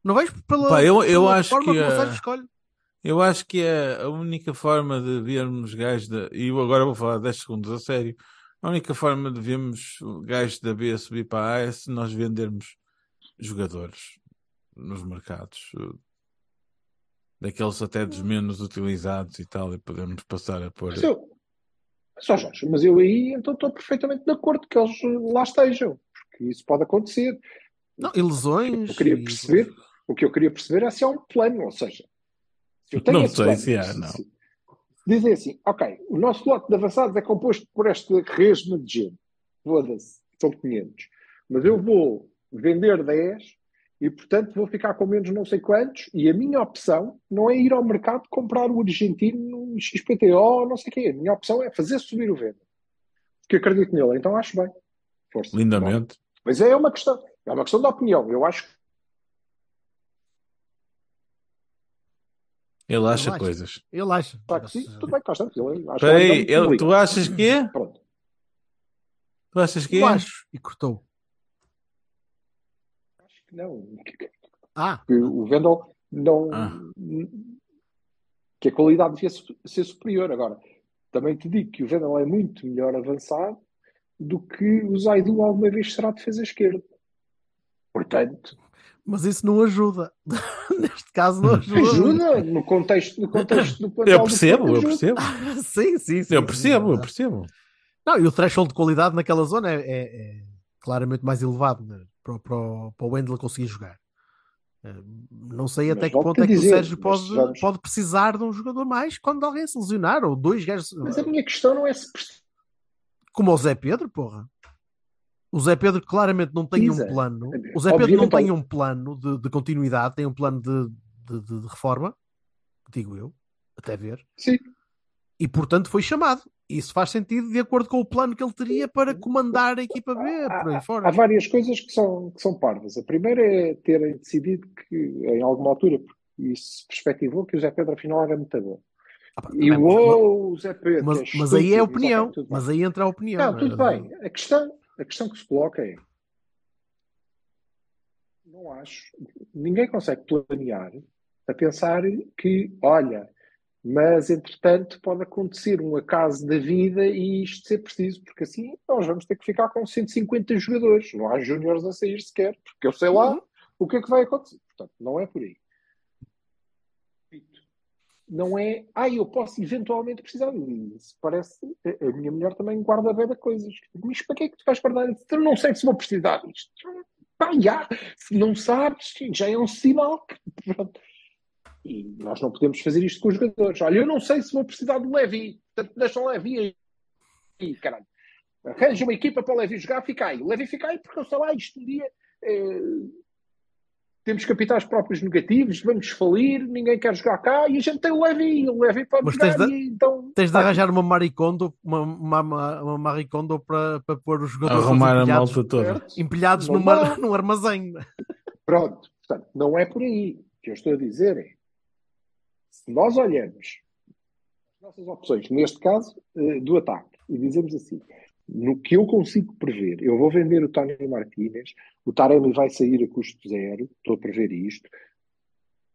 Não vejo pela, Pá, eu- eu pela acho forma que, como o Sérgio escolhe. Eu acho que é a única forma de vermos gajos da. E eu agora vou falar 10 segundos a sério. A única forma de vermos gajos da B a subir para a A é se nós vendermos jogadores nos mercados. Daqueles até dos menos utilizados e tal, e podemos passar a pôr. Mas eu, só Jorge, mas eu aí então estou perfeitamente de acordo que eles lá estejam, porque isso pode acontecer. Não, e lesões. Eu queria e- perceber, o que eu queria perceber é se há um plano, ou seja, se eu tenho Não sei se há, não. Dizem assim, ok, o nosso lote de avançados é composto por esta resma de gente. Foda-se, são 500. Mas eu vou vender 10 e, portanto, vou ficar com menos não sei quantos. E a minha opção não é ir ao mercado comprar o argentino no XPTO, não sei o quê. A minha opção é fazer subir o venda. Porque acredito nele, então acho bem. Força. Lindamente. Mas é uma questão, é uma questão de opinião. Eu acho Ele acha acho. coisas. Ele acha. Tudo bem, está. Ele, que Espera ele ele- tu achas que é? Pronto. Tu achas que Eu é? acho. E cortou. Acho que não. Ah, que o Vendel não. Ah. que a qualidade devia ser superior. Agora, também te digo que o Vendel é muito melhor avançado do que o Zaidu alguma vez será defesa esquerda. Portanto, Mas isso não ajuda. Neste caso não ajuda. Ajuda no contexto, no contexto do plantel Eu percebo, eu percebo. sim, sim, sim. Eu percebo, eu percebo. Não, e o threshold de qualidade naquela zona é, é- é claramente mais elevado né, para, o- para, o- para o Wendel conseguir jogar. Eh, Não sei Mas até que volto-te ponto é que o dizer, Sérgio mas pode, vamos- pode precisar de um jogador mais quando alguém se lesionar, ou dois gajos, Mas a minha questão não é se como o Zé Pedro, porra. O Zé Pedro claramente não tem um plano. O Zé Pedro não Obviamente, tem ao- um plano de, de continuidade, tem um plano de, de- de- reforma, digo eu, até ver. Sim. E portanto foi chamado. Isso faz sentido de acordo com o plano que ele teria para comandar a equipa B, por aí Há fora. várias coisas que são, que são parvas. A primeira é terem decidido que, em alguma altura, isso se perspectivou, que o Zé Pedro afinal era muito bom. Ah, pá, E o Zé Pedro. mas, é mas aí é estúpido, opinião. Mas aí entra a opinião. Não, tudo bem. A questão, a questão que se coloca é: não acho, ninguém consegue planear a pensar que, olha, mas entretanto pode acontecer um acaso da vida e isto ser preciso, porque assim nós vamos ter que ficar com 150 jogadores. Não há júniores a sair sequer, porque eu sei lá Uhum. o que é que vai acontecer. Portanto, não é por aí. Não é, ah, eu posso eventualmente precisar. Isso parece, a a minha mulher também guarda bem coisas. Mas para que é que tu vais guardar? Eu não sei se vou precisar disto. Pá, já, se não sabes, já é um sinal. E nós não podemos fazer isto com os jogadores. Olha, eu não sei se vou precisar do Levi. Portanto, deixa o Levi aí, caralho. Arranja uma equipa para o Levi jogar, fica aí. O Levi fica aí porque eu sei lá, isto um dia. eh, temos capitais próprios negativos, vamos falir, ninguém quer jogar cá e a gente tem o Levi, o Levi pode Mas tens de- e então. Tens de Pá, arranjar uma maricondo, uma, uma, uma, maricondo para, para pôr os jogadores Arrumar a empilhados, malta toda. empilhados Não numa, num armazém. Pronto, portanto, não é por aí. O que eu estou a dizer é, se nós olhamos as nossas opções, neste caso, eh, do ataque, e dizemos assim, no que eu consigo prever, eu vou vender o Tony Martínez, o Taremi vai sair a custo zero, estou a prever isto,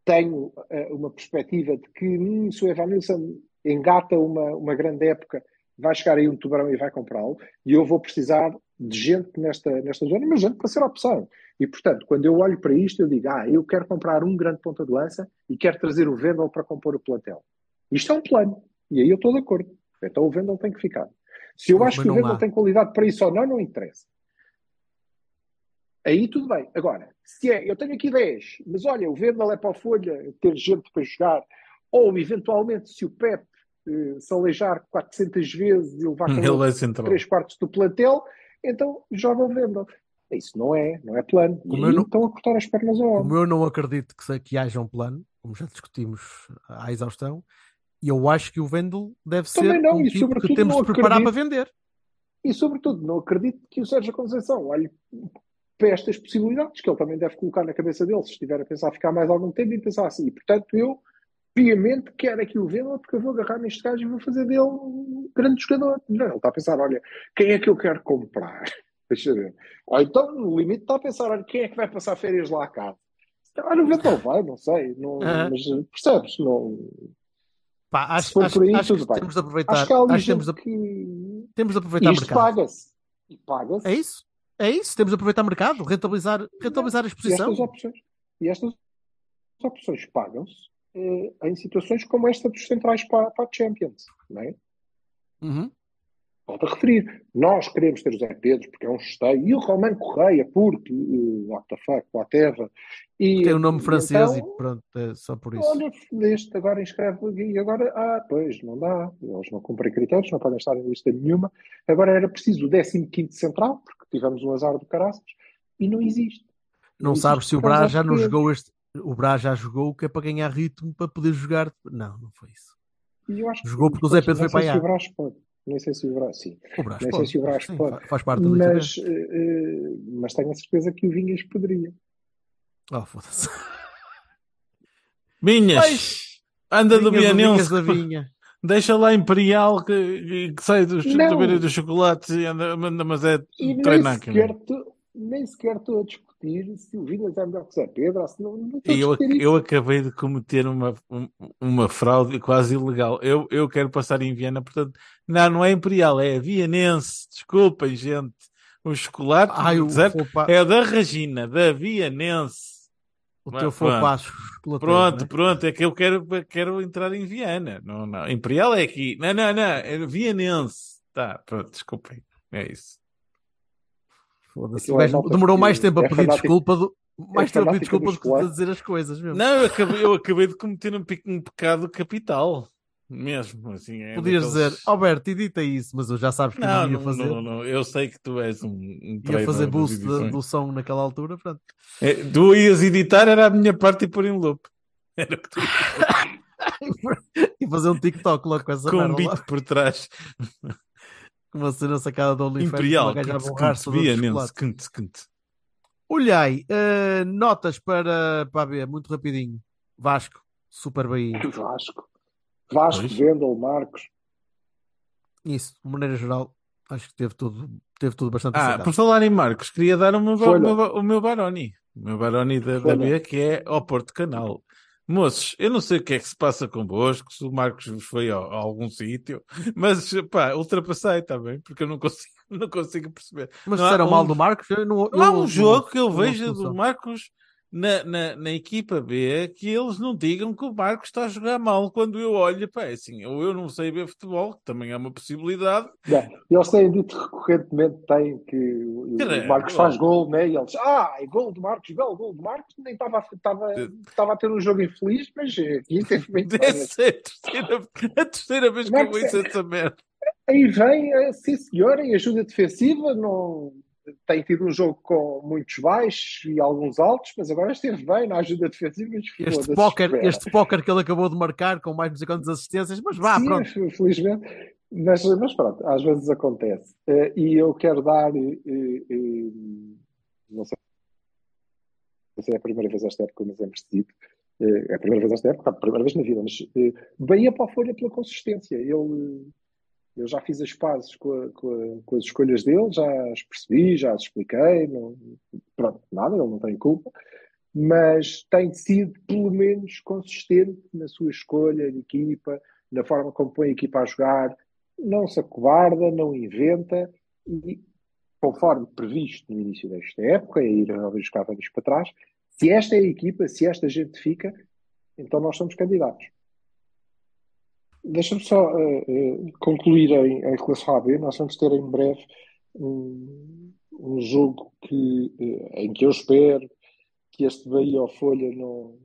tenho eh, uma perspectiva de que hum, se o Evanilson engata uma, uma grande época, vai chegar aí um tubarão e vai comprá-lo, e eu vou precisar de gente nesta, nesta zona, mas gente para ser opção. E, portanto, quando eu olho para isto, eu digo, ah, eu quero comprar um grande ponta de lança e quero trazer o Vendel para compor o plantel. Isto é um plano. E aí eu estou de acordo. Então o Vendel tem que ficar. Se eu acho que o Vendel tem qualidade para isso ou não, não interessa. Aí tudo bem. Agora, se é, eu tenho aqui 10, mas olha, o Vendel é para a folha ter gente para jogar, ou eventualmente se o Pep eh, se aleijar 400 vezes e levar com vai central. 3 quartos do plantel, então joga o Vendel. Isso não é, não é plano. E Como eu não- estão a cortar as pernas ao homem. Como eu não acredito que, que haja um plano, como já discutimos à exaustão, e eu acho que o Vendel deve ser Também não, um tipo que temos de preparar acredito- para vender. E, sobretudo, não acredito que o Sérgio Conceição olhe para estas possibilidades que ele também deve colocar na cabeça dele, se estiver a pensar ficar mais algum tempo e pensar assim. E, portanto, eu piamente quero aqui o Vila porque eu vou agarrar neste gajo e vou fazer dele um grande jogador. Não, ele está a pensar, olha, quem é que eu quero comprar? Deixa eu ver. Ou então, no limite, está a pensar, olha, quem é que vai passar férias lá a casa? Olha, o Vila vai, não sei. Não, Aham. Mas percebes? Não, Pá, acho, se for acho- por aí, acho tudo que bem. temos de aproveitar. Acho que há acho que temos, de, que... temos de aproveitar o Isto mercado. paga-se. E paga-se. É isso? É isso? Temos de aproveitar o mercado, rentabilizar, rentabilizar a E exposição. estas opções, e estas opções pagam-se eh, em situações como esta dos centrais para, para a Champions. Não é? Uhum. Volto a referir. Nós queremos ter o Zé Pedro porque é um esteio. E o Romano Correia porque, uh, what the fuck, whatever. E, Tem o nome e francês então, e pronto, é só por isso. Olha, fodeste, agora inscreve e agora, ah, pois, não dá. Eles não cumprem critérios, não podem estar em lista nenhuma. Agora era preciso o 15 central, porque tivemos um azar do caraças, e não existe. Não existe sabes se o Braz já não jogou este. O Braz já jogou o que é para ganhar ritmo para poder jogar. Não, não foi isso. Jogou porque o Zé Pedro foi para aí. Brás. Nem sei se o Brás, sim. O Braz Nem sei pode. se o Braz Sim, pode. fa- faz parte lista. Mas, eh, mas tenho a certeza que o Vinhas poderia. Oh, foda-se. Vinhas! Anda do Bianense. Vinhas da Vinha. Deixa lá Imperial que, que sai dos, beira dos chocolates e anda, manda, mas é E nem treinar aqui. sequer, nem sequer estou a discutir se o Vinhas é melhor que o Zé Pedro, não, não E eu, eu acabei de cometer uma, um- uma fraude quase ilegal. Eu, eu quero passar em Viena, portanto, não, não é Imperial, é Vianense. Desculpem, gente. O chocolate Ai, o é da Regina, da Vianense. O Vá, teu fogo pronto. as Pronto, pronto, é que eu quero, quero entrar em Viana. Não, não. Imperial é aqui. Não, não, não. É Vianense. Tá, pronto, desculpem. É isso. Foda-se. É demorou que mais tempo a é pedir desculpa do. Mais tempo a pedir desculpa do que a dizer as coisas mesmo. Não, eu acabei, eu acabei de cometer um, pe- um pecado capital. Mesmo, assim. É Podias daqueles- dizer, Alberto, edita isso, mas eu já sabes que eu Não, não ia não, fazer. não, não. Eu sei que tu és um, um Ia fazer boost do, edições. do som naquela altura, pronto. É, tu ias editar, era a minha parte e pôr em loop. Era o que tu e fazer um TikTok logo com essa com um lá, beat por trás. Uma cena sacada do OnlyFans, Imperial. Vianense, kunt, kunt. Olhai, eh, notas para, para a B, muito rapidinho. Vasco, Super Bahia. Vasco. Vasco, Pois. Vendel, Marcos. Isso, de maneira geral, acho que teve tudo, teve tudo bastante Ah, por falar em Marcos, queria dar o meu, o meu, o meu Baroni. O meu Baroni da, da. B, que é ao Porto Canal. Moços, eu não sei o que é que se passa convosco, se o Marcos vos foi a, a algum sítio, mas pá, ultrapassei também, porque eu não consigo, não consigo perceber. Mas não disseram um- mal do Marcos? Eu não, Não há eu um jogo que eu ouço do. Marcos na, na, na equipa B que eles não digam que o Marcos está a jogar mal quando eu olho, pá, é assim, ou eu não sei ver futebol, que também é uma possibilidade, eles têm dito recorrentemente têm que o Caramba. Marcos faz gol, né? E eles, ah, é gol do Marcos, belo gol do Marcos, nem estava a- estava estava a ter um jogo infeliz, mas aqui teve muito bem. Essa é a terceira, a terceira vez que eu Marcos ouço é- essa merda. Aí vem, eh, sim senhor, em ajuda defensiva, não tem tido um jogo com muitos baixos e alguns altos, mas agora esteve bem na ajuda defensiva. mas Este póquer, este póquer que ele acabou de marcar com mais não sei quantas assistências, mas vá, Sim, pronto. felizmente. Mas, mas pronto, às vezes acontece. Eh, e eu quero dar, eh, eh, não sei se é a primeira vez esta época, mas é merecido. É a primeira vez esta época, a primeira vez na vida, mas eh, Bahia para a Folha pela consistência. Ele, eu já fiz as pazes com, a- com a- com as escolhas dele, já as percebi, já as expliquei, não, pronto, nada, ele não tem culpa, mas tem sido pelo menos consistente na sua escolha de equipa, na forma como põe a equipa a jogar, não se acobarda, não inventa e, conforme previsto no início desta época, é ir a buscar para trás, se esta é a equipa, se esta gente fica, então nós somos candidatos. Deixa-me só eh, eh, concluir em, em relação à B. Nós vamos ter em breve um, um jogo que, eh, em que eu espero que este Bahia ou Folha não,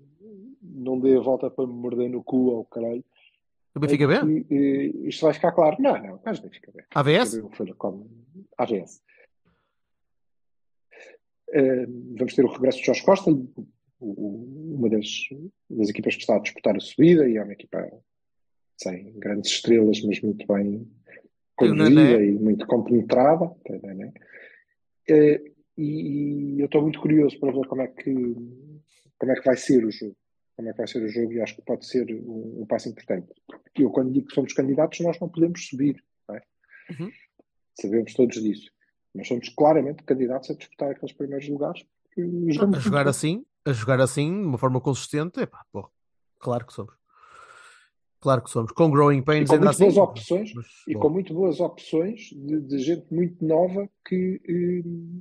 não dê a volta para me morder no cu ao caralho. O Benfica B? É que, isto vai ficar claro. Não, não, mas Benfica B. AVS? Benfica B, Folha como AVS. Eh, vamos ter o regresso de Jorge Costa, uma das, das equipas que está a disputar a subida e é uma equipa sem grandes estrelas, mas muito bem conduzida e muito compenetrada. Eh, e eu estou muito curioso para ver como é que como é que vai ser o jogo. Como é que vai ser o jogo e acho que pode ser um, um passo importante. Porque eu, quando digo que somos candidatos, nós não podemos subir. não é? Uhum. Sabemos todos disso. Mas somos claramente candidatos a disputar aqueles primeiros lugares. A jogar assim, a jogar assim, de uma forma consistente, epá, pô, claro que somos. Claro que somos. Com growing E pains com ainda muito assim. boas opções, mas, e bom. com muito boas opções de, de gente muito nova que hum,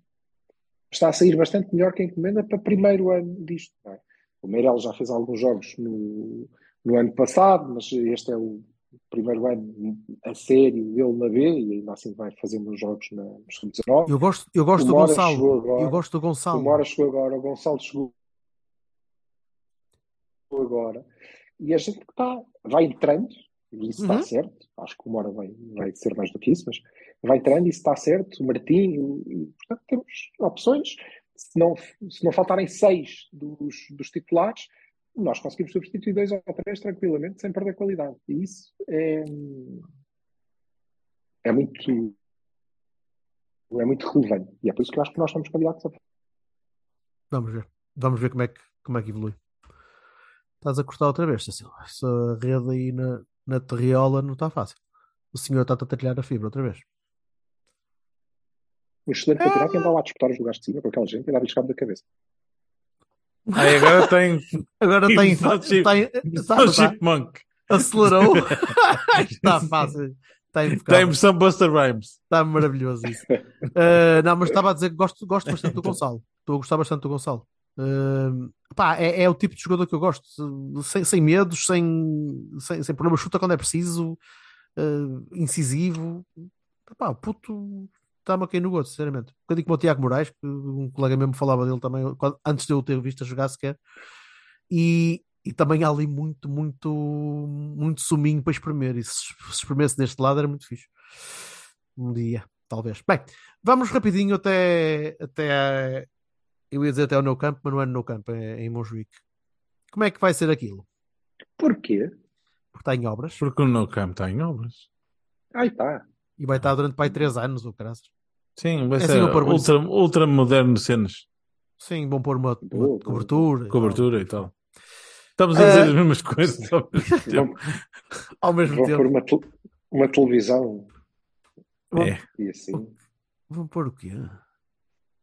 está a sair bastante melhor que a encomenda para primeiro ano disto. é? O Meirelles já fez alguns jogos no, no ano passado, mas este é o primeiro ano a sério dele na B e ainda assim vai fazendo os jogos na, no sub-19. Eu gosto, eu gosto O do Gonçalo. agora. Eu gosto do O Gonçalo. Mora chegou agora, o Gonçalo chegou agora. E a gente que está, vai entrando, e isso Uhum. está certo. Acho que o Mora vai, vai ser mais do que isso, mas vai entrando e isso está certo. O Martim, e, e, portanto, temos opções. Se não, se não faltarem seis dos, dos titulares, nós conseguimos substituir dois ou três tranquilamente, sem perder qualidade. E isso é, é muito. É muito relevante. E é por isso que eu acho que nós somos candidatos a Vamos ver. Vamos ver como é que, como é que evolui. Estás a cortar outra vez, Cecília. Essa rede aí na, na terriola não está fácil. O senhor está a trilhar a fibra outra vez. um excelente campeonato e andar lá a disputar os lugares de cima com aquela gente e dar-lhes cabo da cabeça. Aí agora tem Agora tem. Tem está, está, Chipmunk. acelerou. está fácil. Está Tem impecável. versão Buster Rhymes. Está maravilhoso isso. Uh, não, mas estava a dizer que gosto, gosto bastante do Gonçalo. Estou a gostar bastante do Gonçalo. Pá, é, é o tipo de jogador que eu gosto, sem, sem medos, sem, sem, sem problemas, chuta quando é preciso, uh, incisivo. Pá, puto está-me a cair no gosto, sinceramente. Um bocadinho como o Tiago Moraes, que um colega mesmo falava dele também, antes de eu ter visto a jogar sequer. E, e também há ali muito, muito, muito suminho para espremer. E se, se espremesse deste lado era muito fixe. Um dia, talvez. Bem, vamos rapidinho até, até eu ia dizer até ao No Camp, mas não é no No Camp, é em Montjuic. Como é que vai ser aquilo? Porquê? Porque está em obras Porque o No Camp está em obras. Aí está. e vai estar durante pai três anos, o caraças. Sim, vai É ser assim, ultra, ultra moderno de cenas, Sim, vão pôr uma, uma Boa, boa. cobertura. e tal. cobertura e tal. Estamos a dizer Ah. as mesmas coisas ao mesmo tempo. Ao mesmo vão tempo. pôr uma, tel- uma televisão É. e assim. Vão pôr o quê?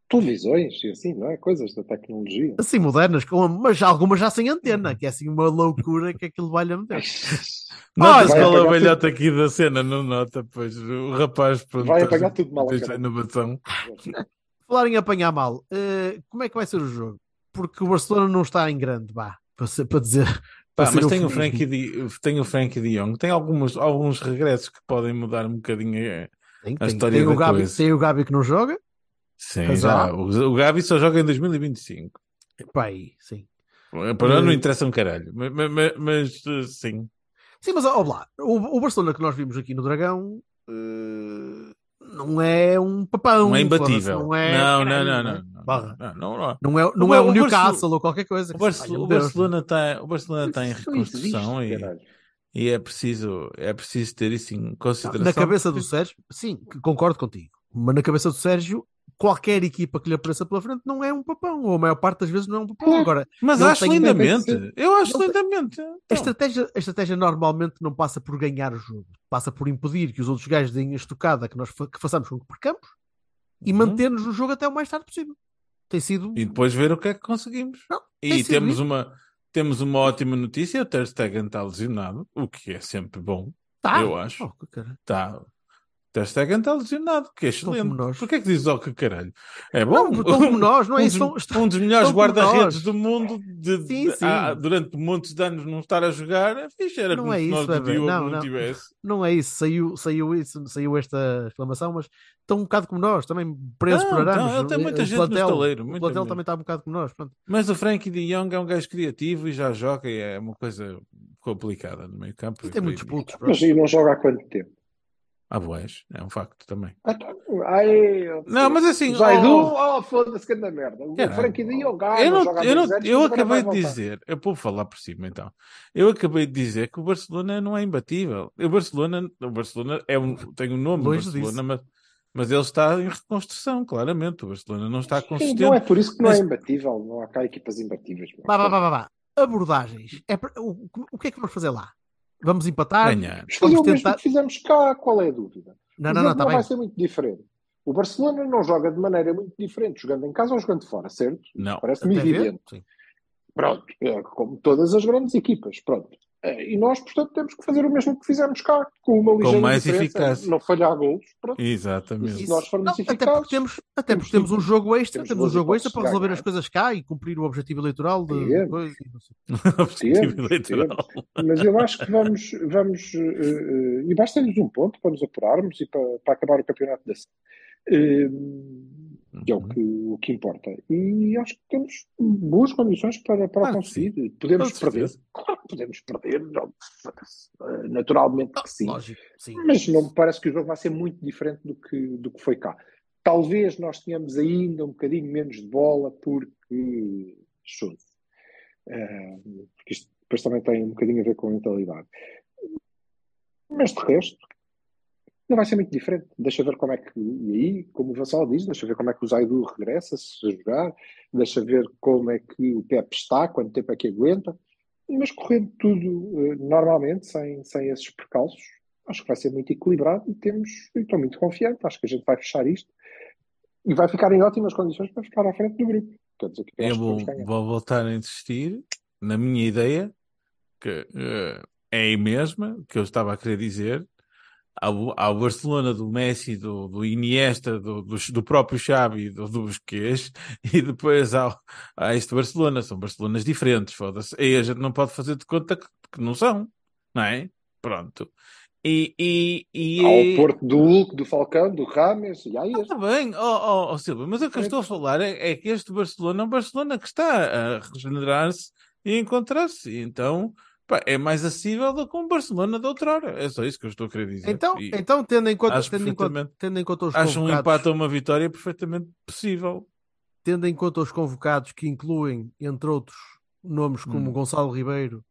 Televisões e assim, não é? Coisas da tecnologia. Assim, modernas, com, mas algumas já sem antena, que é assim uma loucura que aquilo vai-lhe a meter. Nota-se Vai qual é a velhota aqui da cena, não nota, pois o rapaz pronto, Vai apagar tudo mal deixa inovação. Falar em apanhar mal, eh, como é que vai ser o jogo? Porque o Barcelona não está em grande, vá, para, ser- para dizer. Pá, para mas tem o. Frankie de, tem o Frankie de Jong, tem alguns, alguns regressos que podem mudar um bocadinho. a- Tem, a tem, história tem o da Gabi, coisa. tem o Gabi que não joga, Sim, Mas já. O, o Gavi só joga em 2025. pá, aí, sim. Para Eh, não interessa um caralho. Mas, mas- mas, uh, sim. Sim, mas ó lá, o, o Barcelona que nós vimos aqui no Dragão eh, não é um papão. Não é imbatível. Não, é, não, não, caralho, não, não é? não, não, não, não, não. Não é, não O é um Newcastle Barcelona- ou qualquer coisa. O, Barce- o. Barcelona está está em reconstrução existe, e, caralho. e é preciso é preciso ter isso em consideração. Na cabeça do Sérgio, sim, concordo contigo. Mas na cabeça do Sérgio, qualquer equipa que lhe apareça pela frente não é um papão, ou a maior parte das vezes não é um papão. Agora, Mas acho tem- lindamente. tem que Eu acho Ele tem- lindamente. a Então, estratégia, a estratégia normalmente não passa por ganhar o jogo, passa por impedir que os outros gajos deem a estocada que nós fa- que façamos com que percamos e Uhum. manter-nos no jogo até o mais tarde possível. Tem sido. E depois ver o que é que conseguimos. Não, tem E temos uma, temos uma ótima notícia: o Ter Stegen está lesionado, o que é sempre bom. Tá. eu acho. Oh. Tá. Ter Stegen está lesionado, que é Estão excelente. como nós. Porquê é que dizes oh que caralho? É Não, bom. estão como nós, não é um, Estão- um dos melhores guarda-redes do mundo de, Sim, sim. há- durante muitos de anos não estar a jogar é fixe, era Não como é se isso, nós do. Diogo Não, não, não. tivesse. Não é isso, saiu, saiu isso, saiu esta exclamação, mas estão um bocado como nós, também presos Não, por arames. não, ele tem muita O gente no plantel- estaleiro, O mesmo. também está um bocado como nós. Pronto. Mas o Frankie de Jong é um gajo criativo e já joga e é uma coisa complicada no meio campo. E tem muitos putos. Mas e não joga há quanto tempo? Ah, boés, é um facto também. Tá. Ai, Não, mas assim, Já oh, oh, foda-se que anda merda. O de Jong, ah, eu, não há eu, não, eu acabei de dizer, eu vou falar por cima então. Eu acabei de dizer que o Barcelona não é imbatível. O Barcelona, o Barcelona é um, tem o nome do Longe Barcelona, mas, mas ele está em reconstrução, claramente. O Barcelona não está Sim, consistente. não é por isso que não Mas- é imbatível. Não há cá equipas imbatíveis. Vá, vá, vá, vá, vá. Abordagens. É o, o que é que vamos fazer lá? Vamos empatar? Ganhar. Vamos o Vamos mesmo tentar. que fizemos cá, qual é a dúvida? Não, não, não, está não bem. vai ser muito diferente. O Barcelona não joga de maneira muito diferente, jogando em casa ou jogando fora, certo? Não. Parece-me ver? evidente. Pronto, é como todas as grandes equipas, pronto. Eh, E nós, portanto, temos que fazer o mesmo que fizemos cá, com uma ligeira mais diferença, eficácia. não falhar golos, pronto. Exatamente. Se nós formos Não, até eficazes, porque temos, até temos porque temos um jogo extra, Temos temos um jogo extra para resolver ganhar. as coisas cá e cumprir o objetivo eleitoral de sei. Objetivo Temos, eleitoral. Mas eu acho que vamos, vamos eh, e basta-nos um ponto para nos apurarmos e para, para acabar o campeonato da eh, que é o que, o que importa. E acho que temos boas condições para, para o Claro que sim. conseguir. Podemos perder. certeza. Claro que podemos perder. eh, Naturalmente que sim. Lógico, sim. Mas não me parece que o jogo vai ser muito diferente do que, do que foi cá. Talvez nós tenhamos ainda um bocadinho menos de bola porque chuva. Eh, porque isto depois também tem um bocadinho a ver com a mentalidade. Mas de resto, não vai ser muito diferente. Deixa ver como é que. E aí, como o Vassal diz, deixa ver como é que o Zaidu regressa se jogar, deixa ver como é que o Pepe está, quanto tempo é que aguenta. Mas correndo tudo eh, normalmente, sem, sem esses percalços, acho que vai ser muito equilibrado e temos. e Estou muito confiante, acho que a gente vai fechar isto e vai ficar em ótimas condições para ficar à frente do grupo. Quer dizer que eu acho que vou, vou voltar a insistir na minha ideia, que eh, é a mesma que eu estava a querer dizer. Há, o- há o Barcelona do Messi, do, do Iniesta, do, do, do próprio Xavi, do, do Busquets, e depois há, há este Barcelona. São Barcelonas diferentes, foda-se. E a gente não pode fazer de conta que, que não são, não é? Pronto. E, e, e Há é- o Porto do Hulk, do Falcão, do Rames, e há este. Está bem, ó ó, ó, Silva, mas o que eu estou a falar é, é que este Barcelona é um Barcelona que está a regenerar-se e a encontrar-se. Então, pá, é mais acessível do que um Barcelona de outrora. É só isso que eu estou a querer dizer. Então, E então tendo, em conta, acho tendo, em conta, tendo em conta os acho um empate ou uma vitória perfeitamente possível. tendo em conta os convocados que incluem, entre outros, nomes como Hum. Gonçalo Ribeiro,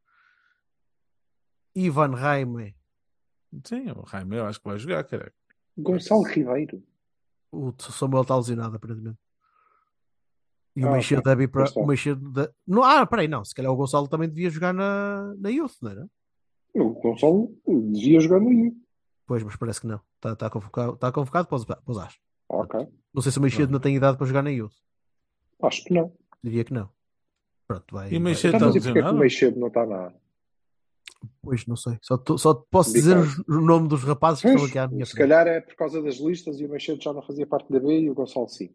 Ivan Raime, Sim, o Jaime eu acho que vai jogar. Gonçalo Ribeiro. o Samuel está lesionado, aparentemente. E o Ah, Meixedo ok. deve ir para. O Meixedo de... não, ah, peraí, não. Se calhar o Gonçalo também devia jogar na, na Youth, não era? O Gonçalo devia jogar no I. Pois, mas parece que não. Está, está convocado, está convocado para os, para os As. Ok. Não sei se o Meixedo não tem idade para jogar na Youth. Acho que não. Diria que não. Pronto, vai. E o Meixedo Então, está porquê que o? Meixedo não está na. Pois, não sei. Só, tô- só te posso dizer o nome dos rapazes que estão Pois, aqui à minha se frente. calhar é por causa das listas e o Meixedo já não fazia parte da B e o Gonçalo sim.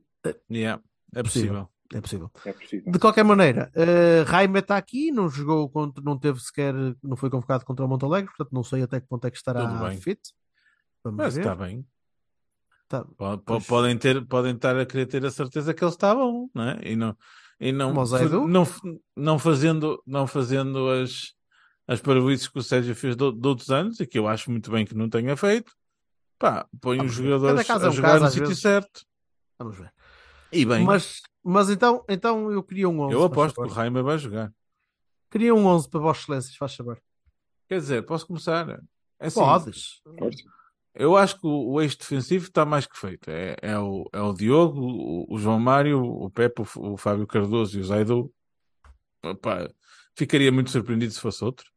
Yeah, é Possível. É possível. É possível. De qualquer maneira, uh, Raime está aqui, não jogou contra, não teve sequer, não foi convocado contra o Montalegre, portanto não sei até que ponto é que estará Tudo bem. fit. Vamos Mas ver. está bem. Tá. Po- po- Pois. Podem, ter, podem estar a querer ter a certeza que ele está bom, não é? E não, e não, não, não fazendo, não fazendo as, as parvoíces que o Sérgio fez de, de outros anos, e que eu acho muito bem que não tenha feito. Pá, põe Vamos os jogadores é a um jogar caso, no sítio vezes. certo. Vamos ver. E bem, Mas, mas então, então eu queria um 11. eu aposto que o. Raima vai jogar. Queria um 11 para Vossas Excelências, faz favor. Quer dizer, posso começar? É assim, Podes. Eu acho que o, eixo defensivo está mais que feito. É, é, o, é o Diogo, o, o João Mário, o Pepe, o, o Fábio Cardoso e o Zaidu. Epá, ficaria muito surpreendido se fosse outro.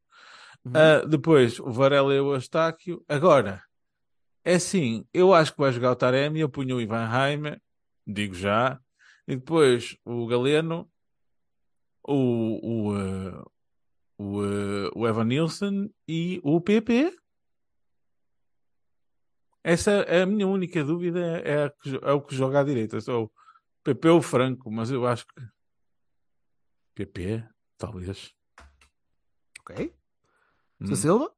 Uhum. Ah, depois, o Varela e o Astáquio. Agora, é assim, eu acho que vai jogar o Taremi, eu punho o Ivan Raime, digo já. E depois o Galeno, o, o, ah, o, ah, o Evan Nilsson e o PP. Essa é a minha única dúvida, é, a que é o que joga à direita. Só o PP ou o Franco, mas eu acho que PP, talvez. Ok. Hum. Sr. Silva?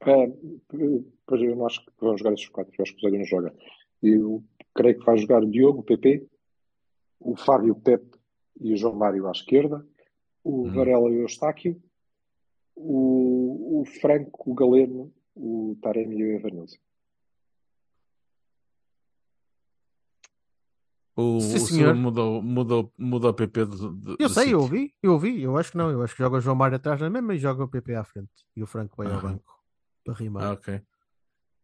Ah, pois eu não acho que vão jogar esses quatro, eu acho que o Zé não joga. Eu creio que vai jogar o Diogo, o PP, o Fábio, o Pepe e o João Mário à esquerda, o Hum. Varela e o Eustáquio, o, o Franco, o Galeno, o Taremi e o Evanilson. O, Sim, o senhor. Mudou, mudou, mudou o PP de, de- Eu sei, eu ouvi, eu ouvi. Eu acho que não. Eu acho que joga o João Mário atrás na mesma e joga o PP à frente. E o Franco vai ao Aham. banco para rimar. Ah, ok.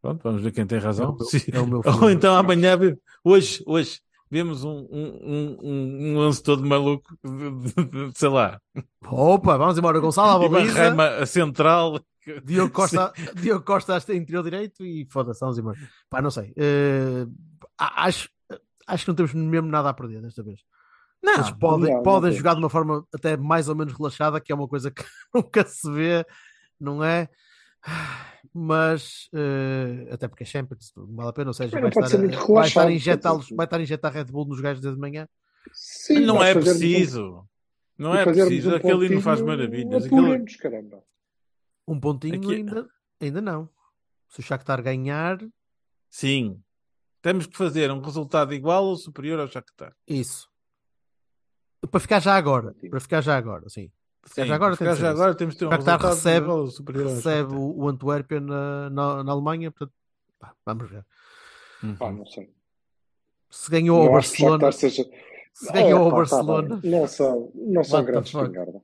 Pronto, vamos ver quem tem razão. É o meu- é o meu Ou então amanhã, hoje, hoje, vemos um, um, um, um, lance todo maluco, de- de- de- sei lá, Opa, vamos embora. Gonçalo à Ivan baliza. Raima a central. Diogo Costa, Diogo Costa a interior direito e foda-se, vamos embora. Pá, não sei. A- acho, acho que não temos mesmo nada a perder desta vez. Não, Eles podem, não, não podem temos. jogar de uma forma até mais ou menos relaxada, que é uma coisa que nunca se vê, não é? Mas eh, até porque é Champions, vale a pena, ou seja, vai não estar, a, vai estar a injetá-los, vai estar a injetar Red Bull nos gajos desde manhã. Sim, não nós é fazermos um- preciso. Não é preciso. um Aquele não faz maravilhas. Aquele... apurem-nos, caramba. Um pontinho Aqui- ainda, ainda não. Se o Shakhtar ganhar, Sim. Temos que fazer um resultado igual ou superior ao Shakhtar. isso. Para ficar já agora, para ficar já agora, sim. Sim, já agora, para tem ficar de já agora temos de ter um Shakhtar recebe- recebe o, o Antuérpia na, na, na Alemanha, portanto, pá, vamos ver. Uhum. Pá, não sei. Se ganhou Não Barcelona, seja... se ganhou ao É, pá, tá Barcelona. bem. não são, não são grandes fuck? espingarda.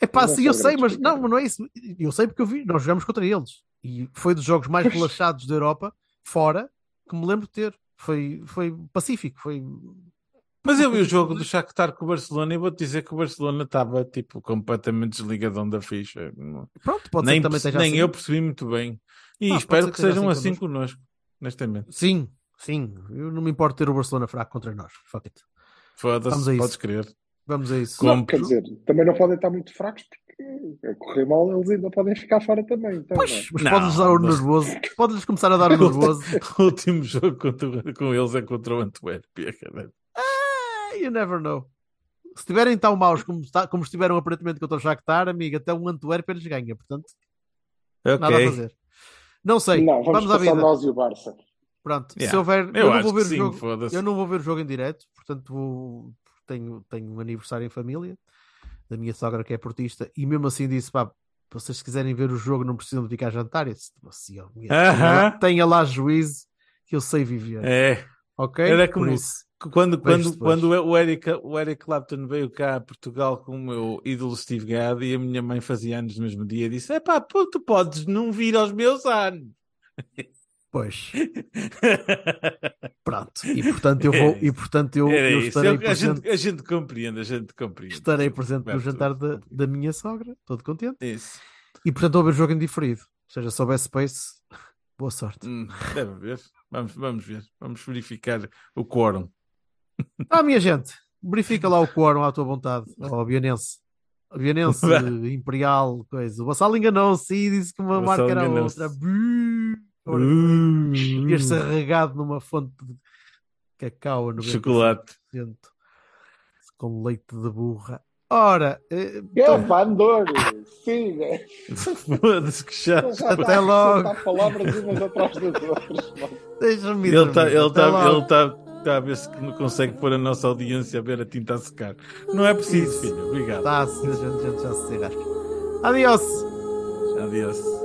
É pá, Não sim, eu sei, mas não, mas não é isso. Eu sei porque eu vi, nós jogamos contra eles e foi dos jogos mais relaxados da Europa, fora, que me lembro de ter. Foi, foi pacífico, foi. Mas eu vi o jogo do Shakhtar com o Barcelona e vou-te dizer que o Barcelona estava tipo completamente desligadão da ficha. Pronto, pode ser nem que também esteja nem assim. eu percebi muito bem. E Ah, espero ser que, que seja sejam assim assim connosco, honestamente. Sim, sim. Eu não me importo ter o Barcelona fraco contra nós. Fuck it. Vamos a Foda-se, podes crer. Vamos a isso. Como- Não, quer dizer, também não podem estar muito fracos, porque a correr mal, eles ainda podem ficar fora também. Então, não é? Pois, mas Não, pode-lhes dar o mas- nervoso. Pode-lhes começar a dar o nervoso. O último jogo contra- com eles é contra o Antuérpia. cara. You never know. Se estiverem tão maus como, está- como estiveram aparentemente contra o Shakhtar, amiga, até um Antuérpia eles ganha. Portanto, nada a fazer. Não sei. Não, vamos, vamos à vida. nós e o Barça. Pronto. Se Yeah. houver. Eu, Eu, não acho vou ver que o sim, jogo. Eu não vou ver o jogo em direto, portanto vou... tenho, tenho um aniversário em família da minha sogra que é portista e mesmo assim disse: pá, vocês se quiserem ver o jogo não precisam de ficar jantar. Eu disse, assim, ó, minha Aham. senhora, tenha lá juízo que eu sei viver. É. Ok? Era Por como- isso. Quando, quando, depois. quando o, Eric, o Eric Clapton veio cá a Portugal com o meu ídolo Steve Gadd e a minha mãe fazia anos no mesmo dia, disse: É pá, tu podes não vir aos meus anos. Pois, pronto. E portanto eu vou, e portanto eu, eu estarei Eu- a, presente, gente, a gente compreende, a gente compreende. estarei presente no jantar da, da minha sogra, todo contente. Isso. E portanto vou ver o jogo em diferido. Ou seja, se houver space, boa sorte. Hum, deve haver. Vamos, vamos ver. Vamos verificar o quórum. Ah, minha gente, verifica lá o quórum à tua vontade. Ó, Vianense. Vianense, Imperial, coisa. O Vassal enganou-se e disse que uma O marca era outra. Ora, Uh, regado numa fonte de cacau a 90%, chocolate. com leite de burra. Ora, eh, É, pá, Andor, siga. Foda-se que chato. Já Até está a logo. palavras umas atrás das outras. deixa-me ir Ele está ele Até tá, logo. ele tá, tá a ver se não consegue pôr a nossa audiência a ver a tinta a secar. Não é preciso, filho. Obrigado. Tá, a gente, já se. Adiós. Adeus.